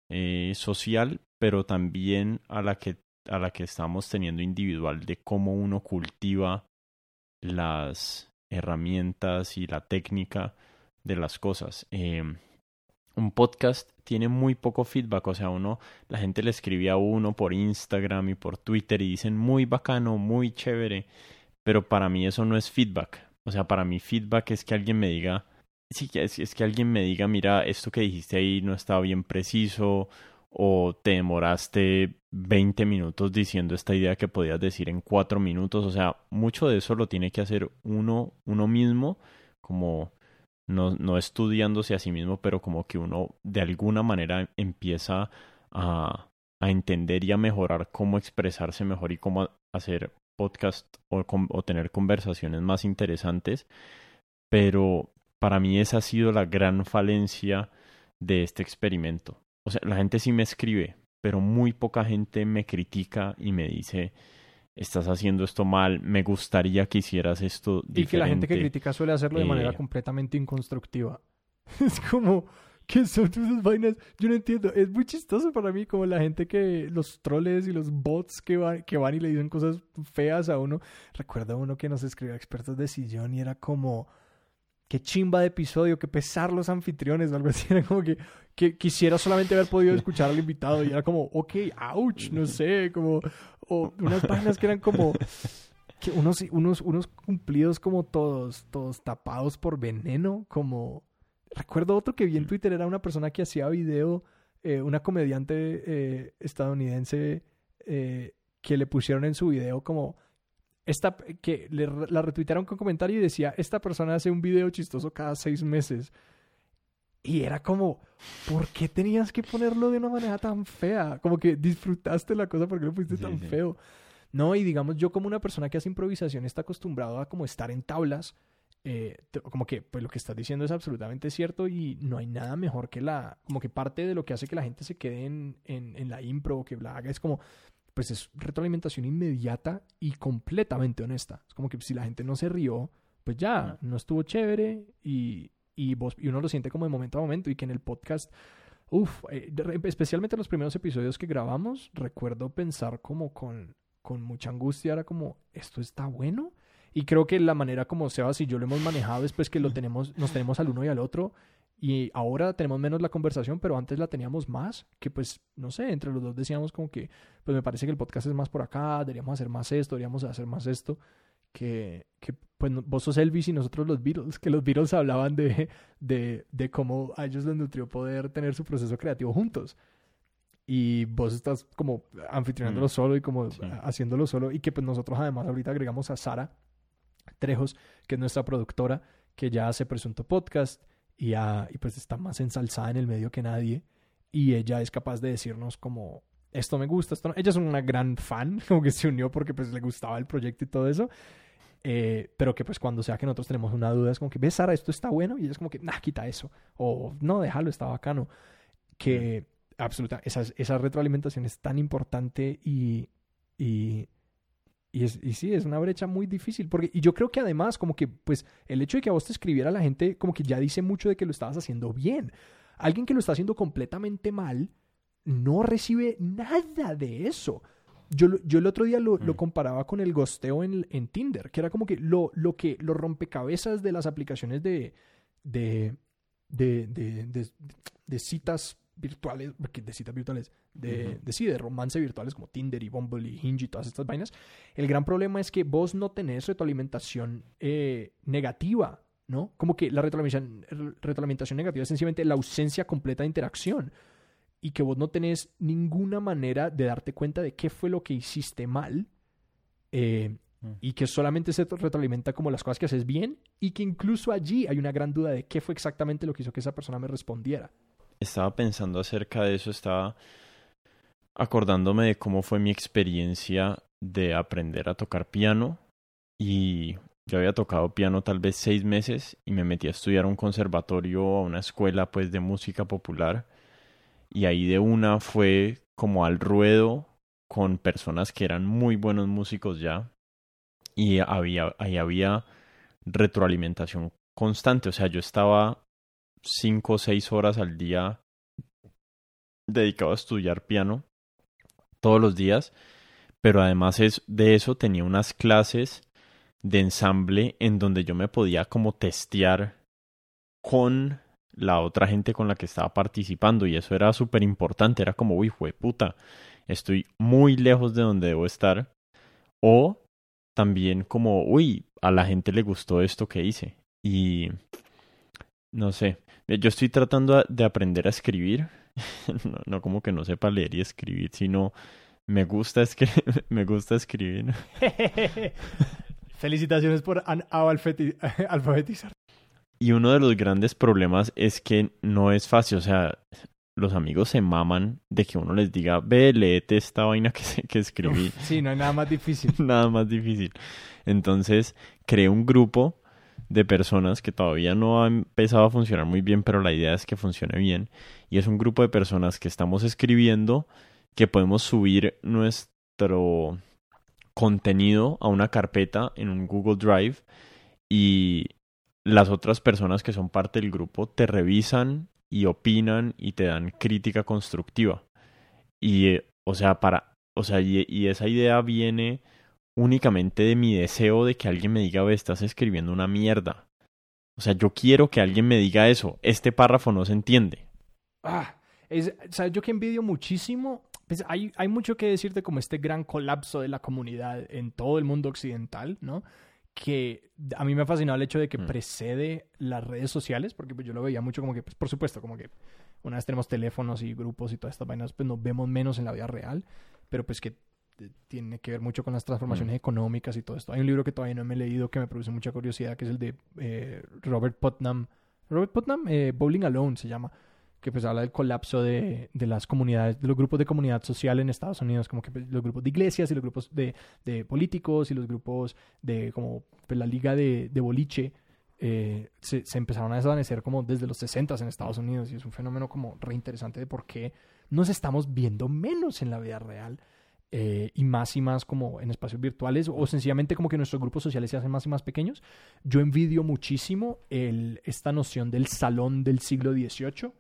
eh, social, pero también a la que a la que estamos teniendo individual de cómo uno cultiva las herramientas y la técnica de las cosas. Eh, un podcast tiene muy poco feedback, o sea, uno, la gente le escribe a uno por Instagram y por Twitter y dicen muy bacano, muy chévere, pero para mí eso no es feedback. O sea, para mí feedback es que alguien me diga, sí, es, es que alguien me diga, mira, esto que dijiste ahí no estaba bien preciso, o te demoraste 20 minutos diciendo esta idea que podías decir en 4 minutos. O sea, mucho de eso lo tiene que hacer uno, uno mismo, como no, no estudiándose a sí mismo, pero como que uno de alguna manera empieza a, a entender y a mejorar cómo expresarse mejor y cómo hacer podcast o, tener conversaciones más interesantes. Pero para mí esa ha sido la gran falencia de este experimento. O sea, la gente sí me escribe, pero muy poca gente me critica y me dice, estás haciendo esto mal, me gustaría que hicieras esto diferente. Y que la gente que critica suele hacerlo de manera Eh, completamente inconstructiva. *laughs* Es como, ¿qué son esas vainas? Yo no entiendo. Es muy chistoso para mí como la gente que, los troles y los bots que, van que van y le dicen cosas feas a uno. Recuerdo uno que nos escribió expertos de sillón y era como, qué chimba de episodio, qué pesar los anfitriones o algo así. *laughs* Era como que, que quisiera solamente haber podido escuchar al invitado y era como, ok, ouch, no sé, como, o unas vainas que eran como, que unos, unos, unos cumplidos como todos, todos tapados por veneno, como... Recuerdo otro que vi en Twitter, era una persona que hacía video, eh, una comediante eh, estadounidense eh, que le pusieron en su video como... Esta, que le, la retuitearon con comentario y decía, esta persona hace un video chistoso cada seis meses. Y era como, ¿por qué tenías que ponerlo de una manera tan fea? Como que disfrutaste la cosa, ¿por qué lo pusiste Sí, tan sí. feo? No, y digamos, yo como una persona que hace improvisación está acostumbrado a como estar en tablas, eh, como que pues lo que estás diciendo es absolutamente cierto y no hay nada mejor que la, como que parte de lo que hace que la gente se quede en, en, en la impro o que la haga es como, pues es retroalimentación inmediata y completamente honesta. Es como que si la gente no se rió, pues ya, no estuvo chévere y, y, vos, y uno lo siente como de momento a momento y que en el podcast, uff, especialmente en los primeros episodios que grabamos, recuerdo pensar como con, con mucha angustia, era como, ¿esto está bueno? Y creo que la manera como Sebas y yo lo hemos manejado es pues que lo *laughs* tenemos, nos tenemos al uno y al otro. Y ahora tenemos menos la conversación, pero antes la teníamos más. Que pues, no sé, entre los dos decíamos como que, pues me parece que el podcast es más por acá, deberíamos hacer más esto, deberíamos hacer más esto. Que, que pues vos sos Elvis y nosotros los Beatles, que los Beatles hablaban de, de, de cómo a ellos les nutrió poder tener su proceso creativo juntos. Y vos estás como anfitrionándolo Mm. solo y como Sí. haciéndolo solo. Y que pues nosotros además ahorita agregamos a Sara Trejos, que es nuestra productora, que ya hace Presunto Podcast y, ya- y pues está más ensalzada en el medio que nadie. Y ella es capaz de decirnos como, esto me gusta, esto no. Ella es una gran fan, *laughs* como que se unió porque pues le gustaba el proyecto y todo eso. Eh, pero que pues cuando sea que nosotros tenemos una duda es como que, ves Sara, esto está bueno. Y ella es como que, nah, quita eso. O no, déjalo, está bacano. Que absoluta, esa, esa retroalimentación es tan importante y, y, y, es, y sí, es una brecha muy difícil. Porque, y yo creo que además, como que, pues, el hecho de que a vos te escribiera la gente, como que ya dice mucho de que lo estabas haciendo bien. Alguien que lo está haciendo completamente mal, no recibe nada de eso. Yo, yo el otro día lo, lo Mm. comparaba con el gosteo en, en Tinder, que era como que lo, lo que los rompecabezas de las aplicaciones de, de, de- de citas virtuales, porque de citas virtuales, de, Ujú. de sí, de romance virtuales como Tinder y Bumble y Hinge y todas estas vainas. El gran problema es que vos no tenés retroalimentación eh, negativa, ¿no? Como que la retroalimentación, retroalimentación negativa es sencillamente la ausencia completa de interacción y que vos no tenés ninguna manera de darte cuenta de qué fue lo que hiciste mal eh, Mm. y que solamente se retroalimenta como las cosas que haces bien y que incluso allí hay una gran duda de qué fue exactamente lo que hizo que esa persona me respondiera. Estaba pensando acerca de eso, estaba acordándome de cómo fue mi experiencia de aprender a tocar piano. Y yo había tocado piano tal vez seis meses y me metí a estudiar a un conservatorio, a una escuela pues de música popular. Y ahí de una fue como al ruedo con personas que eran muy buenos músicos ya. Y había, ahí había retroalimentación constante, o sea, yo estaba cinco o seis horas al día dedicado a estudiar piano todos los días, pero además es, de eso tenía unas clases de ensamble en donde yo me podía como testear con la otra gente con la que estaba participando y eso era súper importante, era como, uy, puta, estoy muy lejos de donde debo estar o también como, uy, a la gente le gustó esto que hice y no sé, yo estoy tratando de aprender a escribir, *laughs* no, no como que no sepa leer y escribir, sino me gusta, escri *laughs* me gusta escribir. *laughs* Felicitaciones por alfabetizar. Y uno de los grandes problemas es que no es fácil, o sea, los amigos se maman de que uno les diga, ve, léete esta vaina que, que escribí. sí, no hay nada más difícil. nada más difícil. Entonces, creé un grupo de personas que todavía no ha empezado a funcionar muy bien, pero la idea es que funcione bien. Y es un grupo de personas que estamos escribiendo, que podemos subir nuestro contenido a una carpeta en un Google Drive y las otras personas que son parte del grupo te revisan y opinan y te dan crítica constructiva. Y, eh, o sea, para, o sea, y, esa idea viene únicamente de mi deseo de que alguien me diga, ve, estás escribiendo una mierda. O sea, yo quiero que alguien me diga eso. Este párrafo no se entiende. Ah, es, ¿sabes? Yo que envidio muchísimo. Pues hay, hay mucho que decirte como este gran colapso de la comunidad en todo el mundo occidental, ¿no? que a mí me ha fascinado el hecho de que mm. precede las redes sociales, porque pues, yo lo veía mucho como que, pues, por supuesto, como que una vez tenemos teléfonos y grupos y todas estas vainas, pues nos vemos menos en la vida real, pero pues que tiene que ver mucho con las transformaciones mm. económicas y todo esto. Hay un libro que todavía no me he leído que me produce mucha curiosidad, que es el de eh, Robert Putnam. Robert Putnam, eh, Bowling Alone se llama que pues habla del colapso de, de, las comunidades, de los grupos de comunidad social en Estados Unidos, como que pues, los grupos de iglesias y los grupos de, de políticos y los grupos de como pues, la liga de, de boliche eh, se, se, empezaron a desvanecer como desde los 60 en Estados Unidos y es un fenómeno como re interesante de por qué nos estamos viendo menos en la vida real. Eh, y más y más como en espacios virtuales o sencillamente como que nuestros grupos sociales se hacen más y más pequeños. Yo envidio muchísimo el, esta noción del salón del siglo XVIII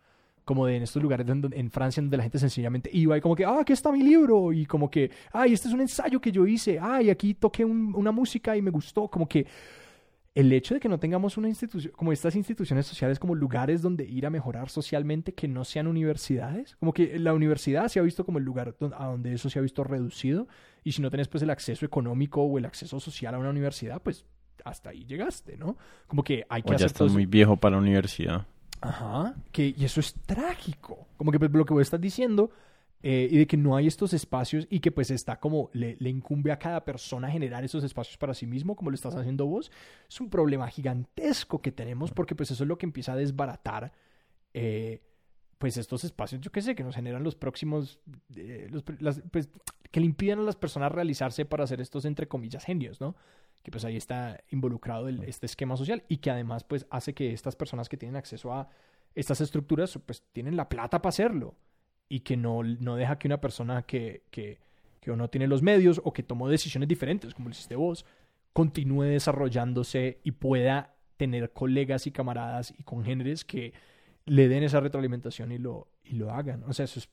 como de en estos lugares en Francia donde la gente sencillamente iba y como que, ah, aquí está mi libro y como que, ay, este es un ensayo que yo hice, ay, aquí toqué una música y me gustó, como que el hecho de que no tengamos una institución, como estas instituciones sociales como lugares donde ir a mejorar socialmente que no sean universidades, como que la universidad se ha visto como el lugar a donde eso se ha visto reducido y si no tenés pues el acceso económico o el acceso social a una universidad, pues hasta ahí llegaste, ¿no? Como que hay que o ya estás muy viejo para la universidad. Ajá, que, y eso es trágico. Como que pues, lo que vos estás diciendo, eh, y de que no hay estos espacios y que pues está como le, le, incumbe a cada persona generar esos espacios para sí mismo, como lo estás haciendo vos, es un problema gigantesco que tenemos porque pues eso es lo que empieza a desbaratar eh, pues estos espacios, yo qué sé, que nos generan los próximos, eh, los, pues, que le impiden a las personas realizarse para hacer estos entre comillas genios, ¿no? que pues ahí está involucrado el, este esquema social y que además pues hace que estas personas que tienen acceso a estas estructuras pues tienen la plata para hacerlo y que no, no deja que una persona que, que, que no tiene los medios o que tomó decisiones diferentes como lo hiciste vos continúe desarrollándose y pueda tener colegas y camaradas y congéneres que le den esa retroalimentación y lo, y lo hagan. O sea, eso es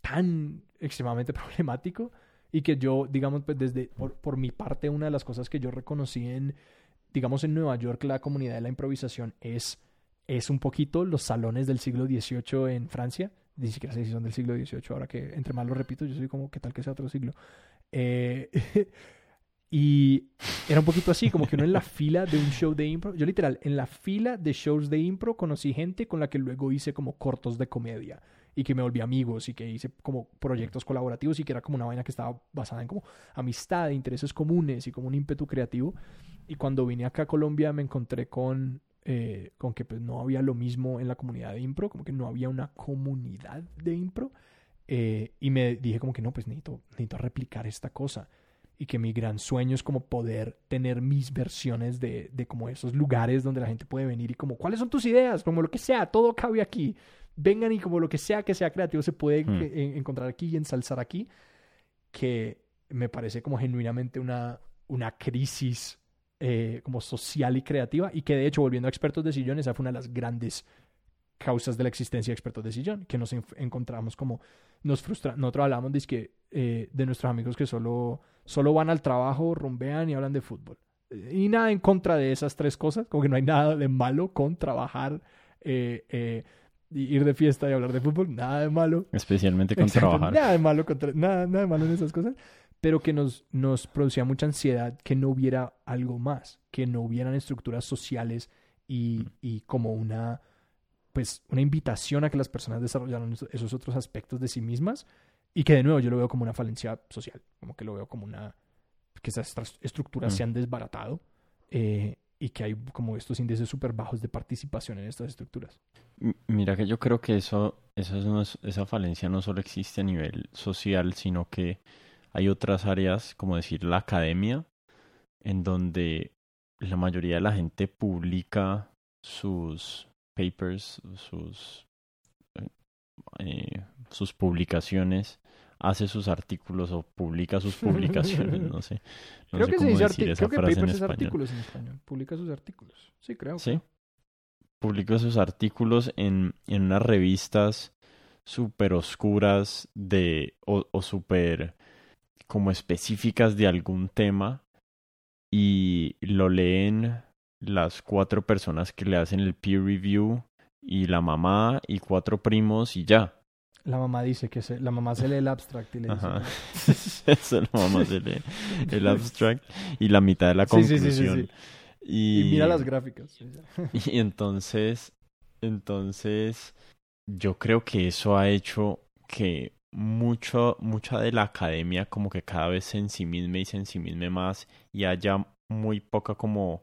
tan extremadamente *laughs* problemático y que yo, digamos, pues desde, por, por, mi parte, una de las cosas que yo reconocí en, digamos, en Nueva York, la comunidad de la improvisación es, es un poquito los salones del siglo XVIII en Francia. Ni siquiera sé si son del siglo XVIII, ahora que entre más lo repito, yo soy como, ¿qué tal que sea otro siglo? Eh, *laughs* y era un poquito así, como que uno en la *laughs* fila de un show de impro, yo literal, en la fila de shows de impro conocí gente con la que luego hice como cortos de comedia y que me volví amigos y que hice como proyectos colaborativos y que era como una vaina que estaba basada en como amistad, intereses comunes y como un ímpetu creativo. Y cuando vine acá a Colombia me encontré con, eh, con que pues no había lo mismo en la comunidad de impro, como que no había una comunidad de impro. Eh, y me dije como que no, pues necesito, necesito replicar esta cosa y que mi gran sueño es como poder tener mis versiones de, de como esos lugares donde la gente puede venir y como, ¿cuáles son tus ideas? Como lo que sea, todo cabe aquí. vengan y como lo que sea que sea creativo se puede Hmm. encontrar aquí y ensalzar aquí, que me parece como genuinamente una, una crisis eh, como social y creativa y que de hecho, volviendo a expertos de sillón, esa fue una de las grandes causas de la existencia de expertos de sillón, que nos encontramos como, nos frustra, nosotros hablamos de, que, eh, de nuestros amigos que solo, solo van al trabajo, rumbean y hablan de fútbol. Y nada en contra de esas tres cosas, como que no hay nada de malo con trabajar, eh, eh, ir de fiesta y hablar de fútbol, nada de malo. Especialmente con Exacto, trabajar. Nada de malo, contra- nada, nada de malo en esas cosas, pero que nos, nos producía mucha ansiedad que no hubiera algo más, que no hubieran estructuras sociales y, y como una, pues, una invitación a que las personas desarrollaran eso- esos otros aspectos de sí mismas y que de nuevo yo lo veo como una falencia social, como que lo veo como una, que esas estructuras Mm. se han desbaratado eh, y que hay como estos índices súper bajos de participación en estas estructuras. Mira que yo creo que eso, eso es- esa falencia no solo existe a nivel social, sino que hay otras áreas, como decir la academia, en donde la mayoría de la gente publica sus papers, sus, eh, eh, sus publicaciones, hace sus artículos o publica sus *laughs* publicaciones, no sé. No creo sé que se cómo dice decir esa creo que frase en papers es español. artículos en español. Publica sus artículos. Sí, creo. Sí. Publica sus artículos en, en unas revistas súper oscuras de, o, o súper como específicas de algún tema y lo leen las cuatro personas que le hacen el peer review y la mamá y cuatro primos y ya. La mamá dice que se, la mamá se lee el abstract y le dice. Ajá. *laughs* Eso la mamá se lee el abstract y la mitad de la conclusión. *laughs* sí, sí, sí. Y, Y mira las gráficas. *laughs* Y entonces, entonces, yo creo que eso ha hecho que mucho, mucha de la academia como que cada vez se ensimisme y se ensimisme más y haya muy poca como,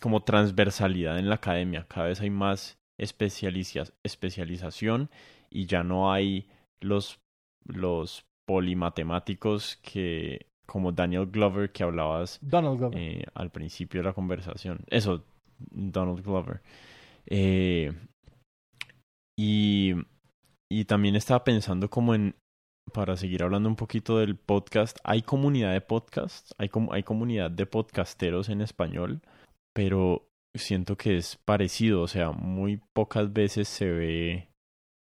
como transversalidad en la academia. Cada vez hay más especializa- especialización y ya no hay los, los polimatemáticos que, como Daniel Glover que hablabas Donald Glover. eh, al principio de la conversación. Eso, Donald Glover. Eh, y, y también estaba pensando como en, para seguir hablando un poquito del podcast, hay comunidad de podcasts, hay, com- hay comunidad de podcasteros en español, pero siento que es parecido, o sea, muy pocas veces se ve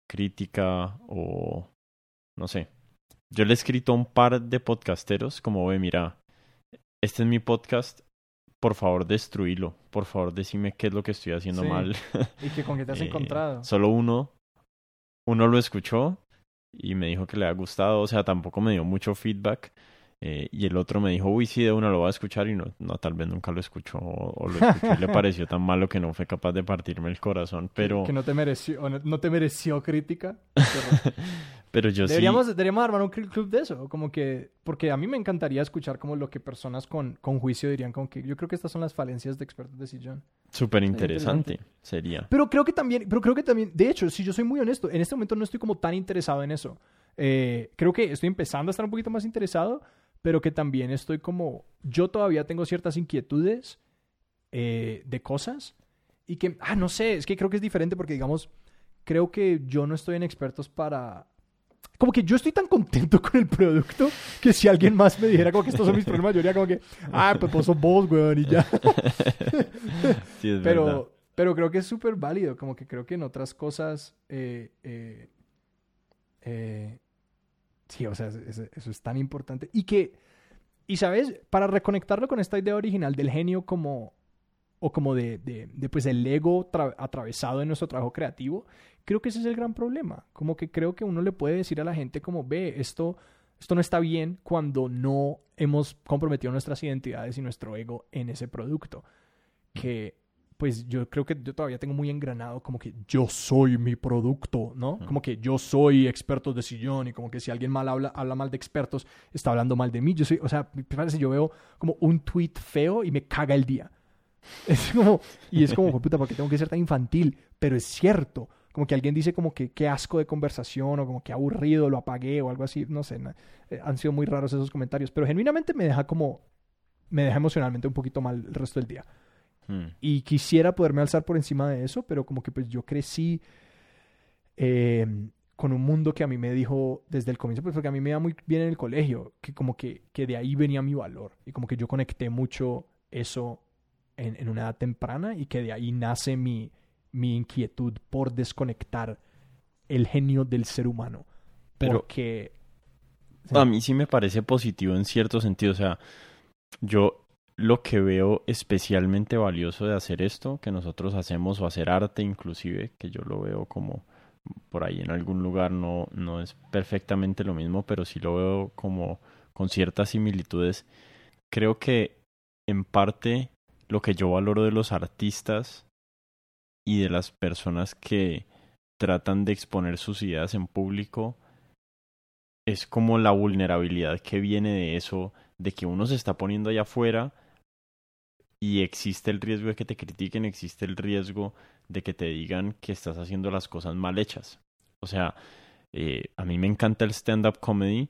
crítica o no sé. Yo le he escrito a un par de podcasteros como ve, mira, este es mi podcast, por favor destruílo, por favor decime qué es lo que estoy haciendo Sí. mal. ¿Y que con qué te has *laughs* Eh, encontrado? Solo uno, uno lo escuchó y me dijo que le ha gustado, o sea, tampoco me dio mucho feedback. Eh, y el otro me dijo, uy, sí, de una lo voy a escuchar y no, no tal vez nunca lo escuchó o, o lo escuchó y le *laughs* pareció tan malo que no fue capaz de partirme el corazón. Pero, Que no te mereció, o no, no te mereció crítica. Pero *laughs* pero yo deberíamos, sí, deberíamos armar un cl- club de eso. Como que, porque a mí me encantaría escuchar como lo que personas con, con juicio dirían como que yo creo que estas son las falencias de expertos de sillón. súper interesante. sería. Pero creo que también, pero creo que también, de hecho, si yo soy muy honesto, en este momento no estoy como tan interesado en eso. Eh, creo que estoy empezando a estar un poquito más interesado, pero que también estoy como, yo todavía tengo ciertas inquietudes eh, de cosas y que, ah, no sé, es que creo que es diferente porque, digamos, creo que yo no estoy en expertos para... Como que yo estoy tan contento *laughs* con el producto que si alguien más me dijera como que estos son mis problemas, yo diría como que, ah, pues vos sos vos, weón, y ya. *laughs* sí, es verdad. Pero, pero creo que es súper válido, como que creo que en otras cosas, eh, eh, eh, sí, o sea, es- es- eso es tan importante. Y que, y sabes, para reconectarlo con esta idea original del genio como, o como de, de, pues el ego tra- atravesado en nuestro trabajo creativo, creo que ese es el gran problema. Como que creo que uno le puede decir a la gente como, ve, esto, esto no está bien cuando no hemos comprometido nuestras identidades y nuestro ego en ese producto. Que, pues yo creo que yo todavía tengo muy engranado como que yo soy mi producto, ¿no? Como que yo soy experto de sillón y como que si alguien mal habla, habla mal de expertos, está hablando mal de mí. Yo soy, o sea, me parece, yo veo como un tweet feo y me caga el día. *laughs* Es como, y es como, puta, ¿por qué tengo que ser tan infantil? Pero es cierto. Como que alguien dice como que qué asco de conversación o como que aburrido, lo apagué o algo así. No sé, eh, han sido muy raros esos comentarios. Pero genuinamente me deja como, me deja emocionalmente un poquito mal el resto del día. Mm. Y quisiera poderme alzar por encima de eso, pero como que pues yo crecí eh, con un mundo que a mí me dijo desde el comienzo, pues porque a mí me iba muy bien en el colegio, que como que, que de ahí venía mi valor y como que yo conecté mucho eso en, en una edad temprana y que de ahí nace mi, mi inquietud por desconectar el genio del ser humano. Pero Porque a mí sí me parece positivo en cierto sentido. O sea, yo lo que veo especialmente valioso de hacer esto, que nosotros hacemos, o hacer arte inclusive, que yo lo veo como por ahí en algún lugar, no, no es perfectamente lo mismo, pero sí lo veo como con ciertas similitudes. Creo que en parte lo que yo valoro de los artistas y de las personas que tratan de exponer sus ideas en público es como la vulnerabilidad que viene de eso, de que uno se está poniendo allá afuera y existe el riesgo de que te critiquen, existe el riesgo de que te digan que estás haciendo las cosas mal hechas. O sea, eh, a mí me encanta el stand-up comedy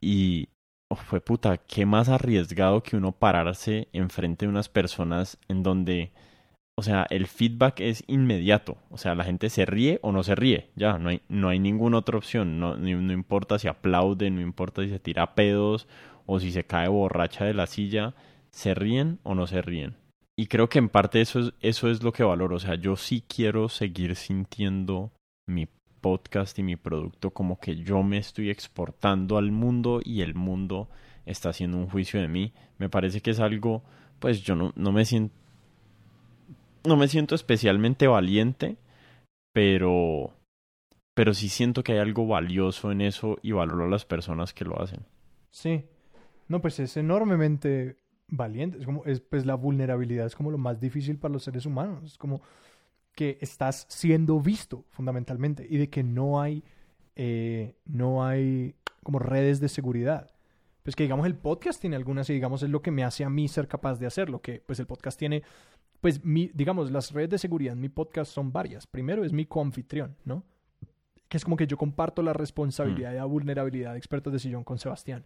y oh, fue puta, qué más arriesgado que uno pararse enfrente de unas personas en donde, o sea, el feedback es inmediato. O sea, la gente se ríe o no se ríe. Ya, no hay, no hay ninguna otra opción. No, no, no importa si aplaude, no importa si se tira pedos o si se cae borracha de la silla se ríen o no se ríen. Y creo que en parte eso es, eso es lo que valoro. O sea, yo sí quiero seguir sintiendo mi podcast y mi producto como que yo me estoy exportando al mundo y el mundo está haciendo un juicio de mí. Me parece que es algo, pues yo no, no me siento, no me siento especialmente valiente, pero, pero sí siento que hay algo valioso en eso y valoro a las personas que lo hacen. Sí. No, pues es enormemente valiente. Es como, es, pues la vulnerabilidad es como lo más difícil para los seres humanos. Es como que estás siendo visto fundamentalmente y de que no hay, eh, no hay como redes de seguridad. Pues que digamos el podcast tiene algunas y digamos es lo que me hace a mí ser capaz de hacerlo, que pues el podcast tiene, pues mi, digamos las redes de seguridad en mi podcast son varias. Primero es mi coanfitrión, ¿no? Que es como que yo comparto la responsabilidad y la vulnerabilidad de expertos de sillón con Sebastián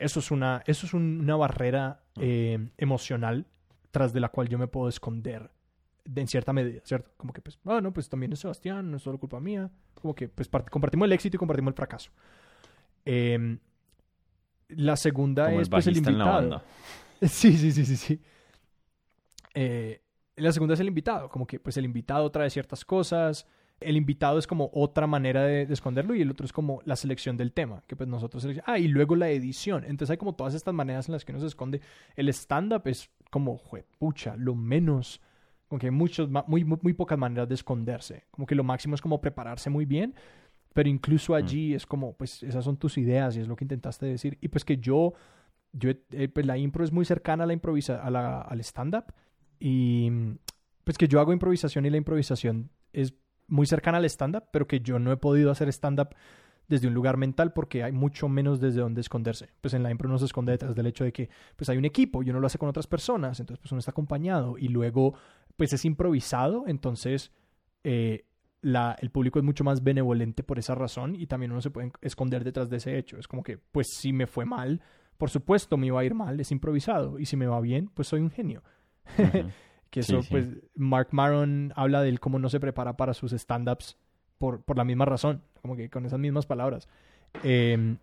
eso es una, eso es un, una barrera eh, emocional tras de la cual yo me puedo esconder de, en cierta medida, ¿cierto? Como que, pues, bueno, pues también es Sebastián, no es solo culpa mía. Como que, pues, compartimos el éxito y compartimos el fracaso. Eh, la segunda Como es, el pues, el invitado. *laughs* Sí, sí, sí, sí, sí. Eh, la segunda es el invitado, como que pues el invitado trae ciertas cosas, el invitado es como otra manera de, de esconderlo y el otro es como la selección del tema, que pues nosotros selec- Ah, y luego la edición. Entonces hay como todas estas maneras en las que uno se esconde. El stand-up es como, juepucha, lo menos, como que hay muchos, muy, muy, muy pocas maneras de esconderse. Como que lo máximo es como prepararse muy bien, pero incluso allí es como, pues esas son tus ideas y es lo que intentaste decir. Y pues que yo, yo eh, pues la impro es muy cercana a la improvisa, a la, al stand-up y pues que yo hago improvisación y la improvisación es muy cercana al stand-up, pero que yo no he podido hacer stand-up desde un lugar mental porque hay mucho menos desde donde esconderse. Pues en la impro uno se esconde detrás del hecho de que pues hay un equipo y uno lo hace con otras personas, entonces pues uno está acompañado y luego pues es improvisado, entonces eh, la, el público es mucho más benevolente por esa razón y también uno se puede esconder detrás de ese hecho. Es como que pues si me fue mal, por supuesto me iba a ir mal, es improvisado y si me va bien, pues soy un genio. Ujú. *laughs* Que eso, sí. pues, Mark Maron habla de él cómo no se prepara para sus stand-ups por, por la misma razón, como que con esas mismas palabras. Eh,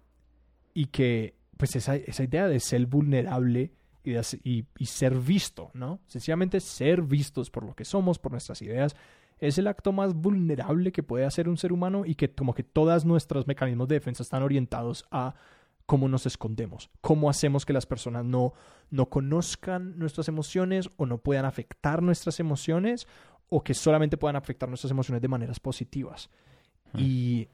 y que, pues, esa, esa idea de ser vulnerable y, de y ser visto, ¿no? Sencillamente ser vistos por lo que somos, por nuestras ideas, es el acto más vulnerable que puede hacer un ser humano y que como que todos nuestros mecanismos de defensa están orientados a cómo nos escondemos, cómo hacemos que las personas no, no conozcan nuestras emociones o no puedan afectar nuestras emociones o que solamente puedan afectar nuestras emociones de maneras positivas. Y,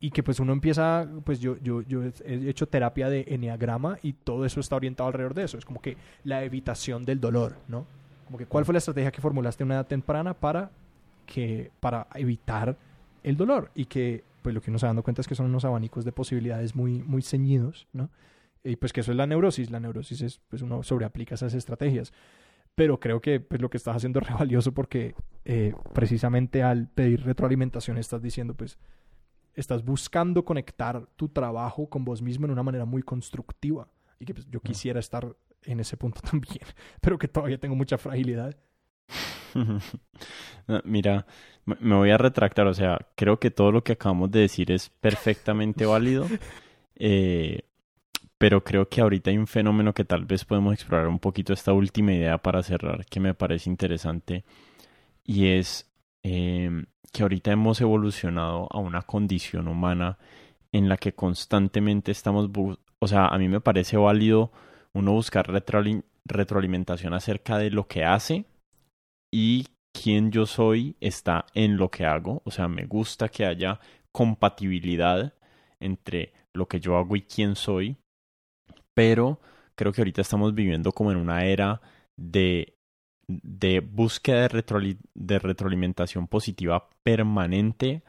y que pues uno empieza, pues yo, yo, yo he hecho terapia de enneagrama y todo eso está orientado alrededor de eso. Es como que la evitación del dolor, ¿no? Como que cuál fue la estrategia que formulaste en una edad temprana para, que, para evitar el dolor y que pues lo que uno se va dando cuenta es que son unos abanicos de posibilidades muy, muy ceñidos, ¿no? Y pues que eso es la neurosis. La neurosis es, pues uno sobreaplica esas estrategias. Pero creo que pues lo que estás haciendo *laughs* es re valioso porque eh, precisamente al pedir retroalimentación estás diciendo pues estás buscando conectar tu trabajo con vos mismo en una manera muy constructiva. Y que pues, yo quisiera estar en ese punto *laughs* también, pero que todavía tengo mucha fragilidad. *laughs* Mira, me voy a retractar, o sea, creo que todo lo que acabamos de decir es perfectamente válido, *laughs* eh, pero creo que ahorita hay un fenómeno que tal vez podemos explorar un poquito esta última idea para cerrar, que me parece interesante, y es eh, que ahorita hemos evolucionado a una condición humana en la que constantemente estamos, o sea, a mí me parece válido uno buscar retroalimentación acerca de lo que hace y quién yo soy está en lo que hago. O sea, me gusta que haya compatibilidad entre lo que yo hago y quién soy. Pero creo que ahorita estamos viviendo como en una era de, de búsqueda de, de retroalimentación positiva permanente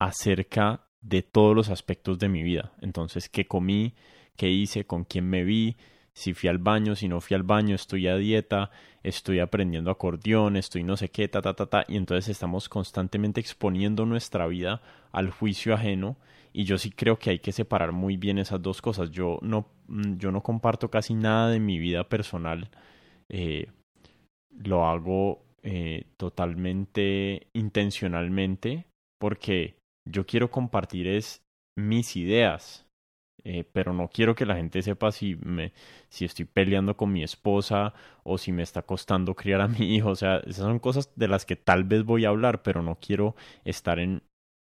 acerca de todos los aspectos de mi vida. Entonces, ¿qué comí? ¿Qué hice? ¿Con quién me vi? Si fui al baño, si no fui al baño, estoy a dieta, estoy aprendiendo acordeón, estoy no sé qué, ta, ta, ta, ta. Y entonces estamos constantemente exponiendo nuestra vida al juicio ajeno. Y yo sí creo que hay que separar muy bien esas dos cosas. Yo no, mm, yo no comparto casi nada de mi vida personal. Eh, lo hago eh, totalmente intencionalmente porque yo quiero compartir es mis ideas, eh, pero no quiero que la gente sepa si me si estoy peleando con mi esposa o si me está costando criar a *laughs* mi hijo. O sea esas son cosas de las que tal vez voy a hablar pero no quiero estar en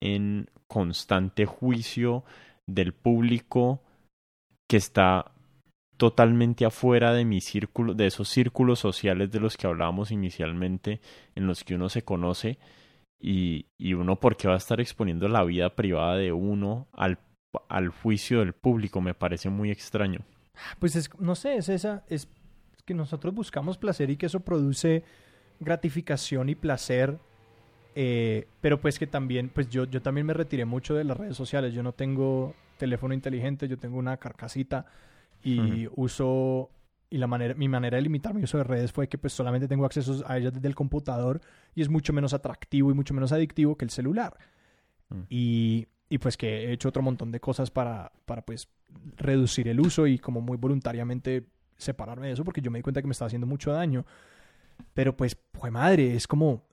en constante juicio del público que está totalmente afuera de mi círculo de esos círculos sociales de los que hablábamos inicialmente en los que uno se conoce y, y uno porque va a estar exponiendo la vida privada de uno al, al juicio del público me parece muy extraño. Pues es, no sé, es esa, es que nosotros buscamos placer y que eso produce gratificación y placer, eh, pero pues que también, pues yo, yo también me retiré mucho de las redes sociales, yo no tengo teléfono inteligente, yo tengo una carcasita y uso y la manera, mi manera de limitar mi uso de redes fue que pues solamente tengo acceso a ellas desde el computador y es mucho menos atractivo y mucho menos adictivo que el celular. Mm. Y, y, pues que he hecho otro montón de cosas para, para pues reducir el uso y como muy voluntariamente separarme de eso porque yo me di cuenta que me estaba haciendo mucho daño. Pero pues, pues madre, es como,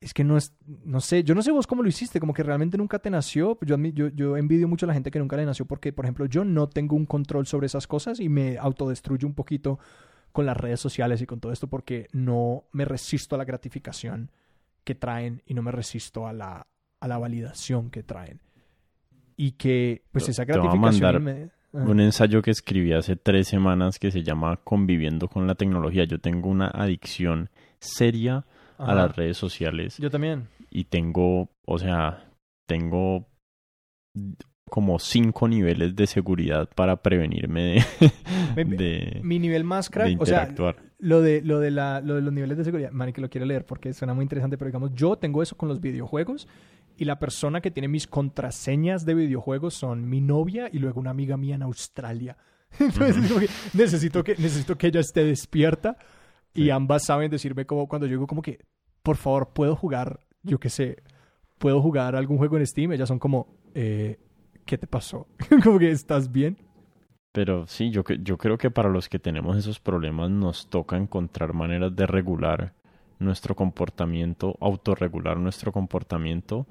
es que no es, no sé, yo no sé vos cómo lo hiciste, como que realmente nunca te nació. Yo, yo, yo envidio mucho a la gente que nunca le nació porque, por ejemplo, yo no tengo un control sobre esas cosas y me autodestruyo un poquito con las redes sociales y con todo esto porque no me resisto a la gratificación que traen y no me resisto a la, a la validación que traen. Y que, pues, esa gratificación me... Un ensayo que escribí hace tres semanas que se llama Conviviendo con la tecnología. Yo tengo una adicción seria a las redes sociales. Yo también. Y tengo, o sea, tengo como cinco niveles de seguridad para prevenirme de, *laughs* mi nivel más crack, o sea, lo de lo de la lo de los niveles de seguridad, man, que lo quiero leer porque suena muy interesante, pero digamos, yo tengo eso con los videojuegos y la persona que tiene mis contraseñas de videojuegos son mi novia y luego una amiga mía en Australia. *laughs* Entonces, necesito que necesito que ella esté despierta y ambas saben decirme como cuando yo digo como que, por favor, puedo jugar, yo qué sé, puedo jugar algún juego en Steam. Ellas son como, eh, ¿qué te pasó? *laughs* como que estás bien. Pero sí, yo, yo creo que para los que tenemos esos problemas nos toca encontrar maneras de regular nuestro comportamiento, autorregular nuestro comportamiento,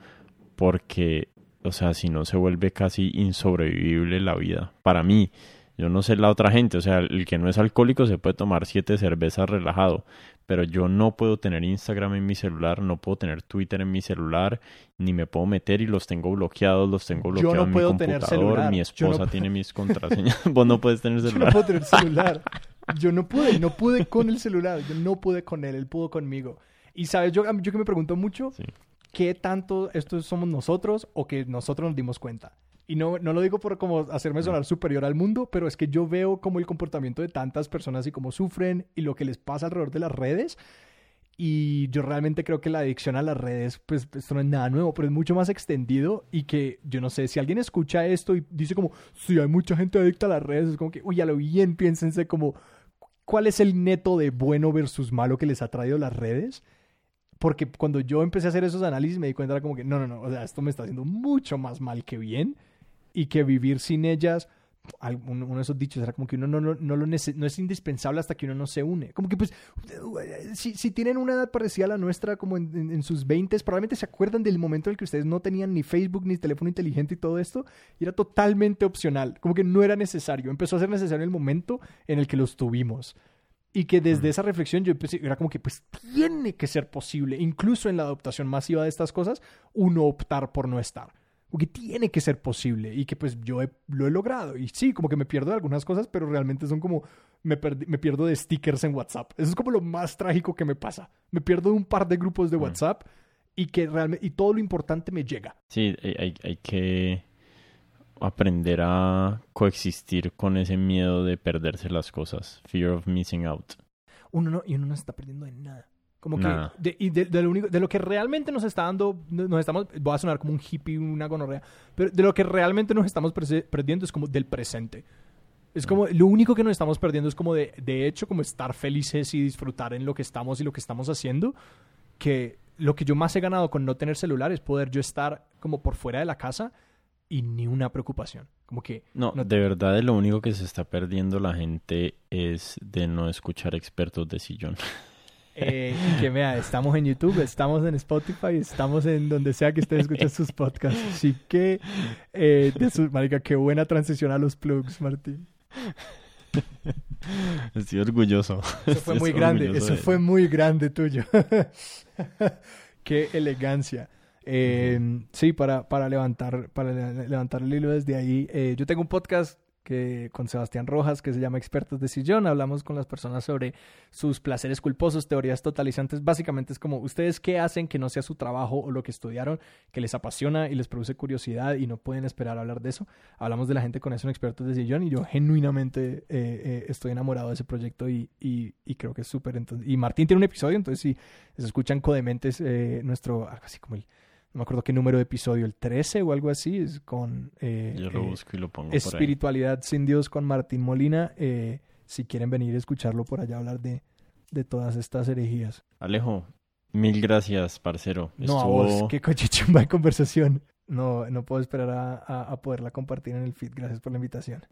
porque, o sea, si no se vuelve casi insobrevivible la vida. Para mí, yo no sé la otra gente, o sea, el que no es alcohólico se puede tomar siete cervezas relajado, pero yo no puedo tener Instagram en mi celular, no puedo tener Twitter en mi celular, ni me puedo meter y los tengo bloqueados, los tengo bloqueados en mi computador, mi esposa tiene *laughs* mis contraseñas, *laughs* vos no puedes tener celular. Yo no puedo tener celular. *laughs* Yo no pude, no pude con el celular, yo no pude con él, él pudo conmigo. Y sabes, yo, yo que me pregunto mucho, ¿qué tanto esto somos nosotros o que nosotros nos dimos cuenta? Y no, no lo digo por como hacerme sonar superior al mundo, pero es que yo veo como el comportamiento de tantas personas y cómo sufren y lo que les pasa alrededor de las redes. Y yo realmente creo que la adicción a las redes, pues esto no es nada nuevo, pero es mucho más extendido y que yo no sé, si alguien escucha esto y dice como, sí, hay mucha gente adicta a las redes, es como que, uy, a lo bien, piénsense como, ¿cuál es el neto de bueno versus malo que les ha traído las redes? Porque cuando yo empecé a hacer esos análisis me di cuenta era como que, no, no, no, o sea, esto me está haciendo mucho más mal que bien y que vivir sin ellas uno de esos dichos era como que uno no, no, no no es indispensable hasta que uno no se une. Como que pues, si, si tienen una edad parecida a la nuestra, como en, en, sus 20, probablemente se acuerdan del momento en el que ustedes no tenían ni Facebook, ni teléfono inteligente y todo esto, y era totalmente opcional, como que no era necesario. Empezó a ser necesario el momento en el que los tuvimos. Y que desde esa reflexión yo empecé, era como que pues tiene que ser posible, incluso en la adoptación masiva de estas cosas, uno optar por no estar que tiene que ser posible y que pues yo lo he logrado. Y sí, como que me pierdo de algunas cosas, pero realmente son como, me, me pierdo de stickers en WhatsApp. Eso es como lo más trágico que me pasa. Me pierdo de un par de grupos de mm. WhatsApp y que realmente, y todo lo importante me llega. Sí, hay, hay que aprender a coexistir con ese miedo de perderse las cosas. Fear of missing out. Uno no, y uno no se está perdiendo de nada. Como que, de, y de, lo único, de lo que realmente nos está dando, nos estamos, voy a sonar como un hippie, una gonorrea, pero de lo que realmente nos estamos perdiendo es como del presente. Es como, lo único que nos estamos perdiendo es como de, de hecho, como estar felices y disfrutar en lo que estamos y lo que estamos haciendo, que lo que yo más he ganado con no tener celular es poder yo estar como por fuera de la casa y ni una preocupación. Como que... No, de verdad lo único que se está perdiendo la gente es de no escuchar expertos de sillón. Eh, que vea, estamos en YouTube, estamos en Spotify, estamos en donde sea que ustedes escuchen sus podcasts. Así que, eh, de su, marica, qué buena transición a los plugs, Martín. Estoy orgulloso. Eso fue muy grande, eso fue muy grande tuyo. *laughs* qué elegancia. Eh, sí, para, para, levantar, para levantar el hilo desde ahí, eh, yo tengo un podcast con Sebastián Rojas que se llama Expertos de Sillón. Hablamos con las personas sobre sus placeres culposos, teorías totalizantes. Básicamente es como ustedes qué hacen que no sea su trabajo o lo que estudiaron, que les apasiona y les produce curiosidad y no pueden esperar a hablar de eso. Hablamos de la gente con eso en Expertos de Sillón y yo genuinamente eh, eh, estoy enamorado de ese proyecto y, creo que es súper. Y Martín tiene un episodio, entonces si se escuchan Codementes, eh, nuestro, así como el no me acuerdo qué número de episodio, el 13 o algo así, es con eh, Yo lo eh, busco y lo pongo Espiritualidad sin Dios con Martín Molina. Eh, si quieren venir a escucharlo por allá, hablar de, de todas estas herejías. Alejo, mil gracias, parcero. No, a vos, qué cochichumba de conversación. No, no puedo esperar a, a poderla compartir en el feed. Gracias por la invitación.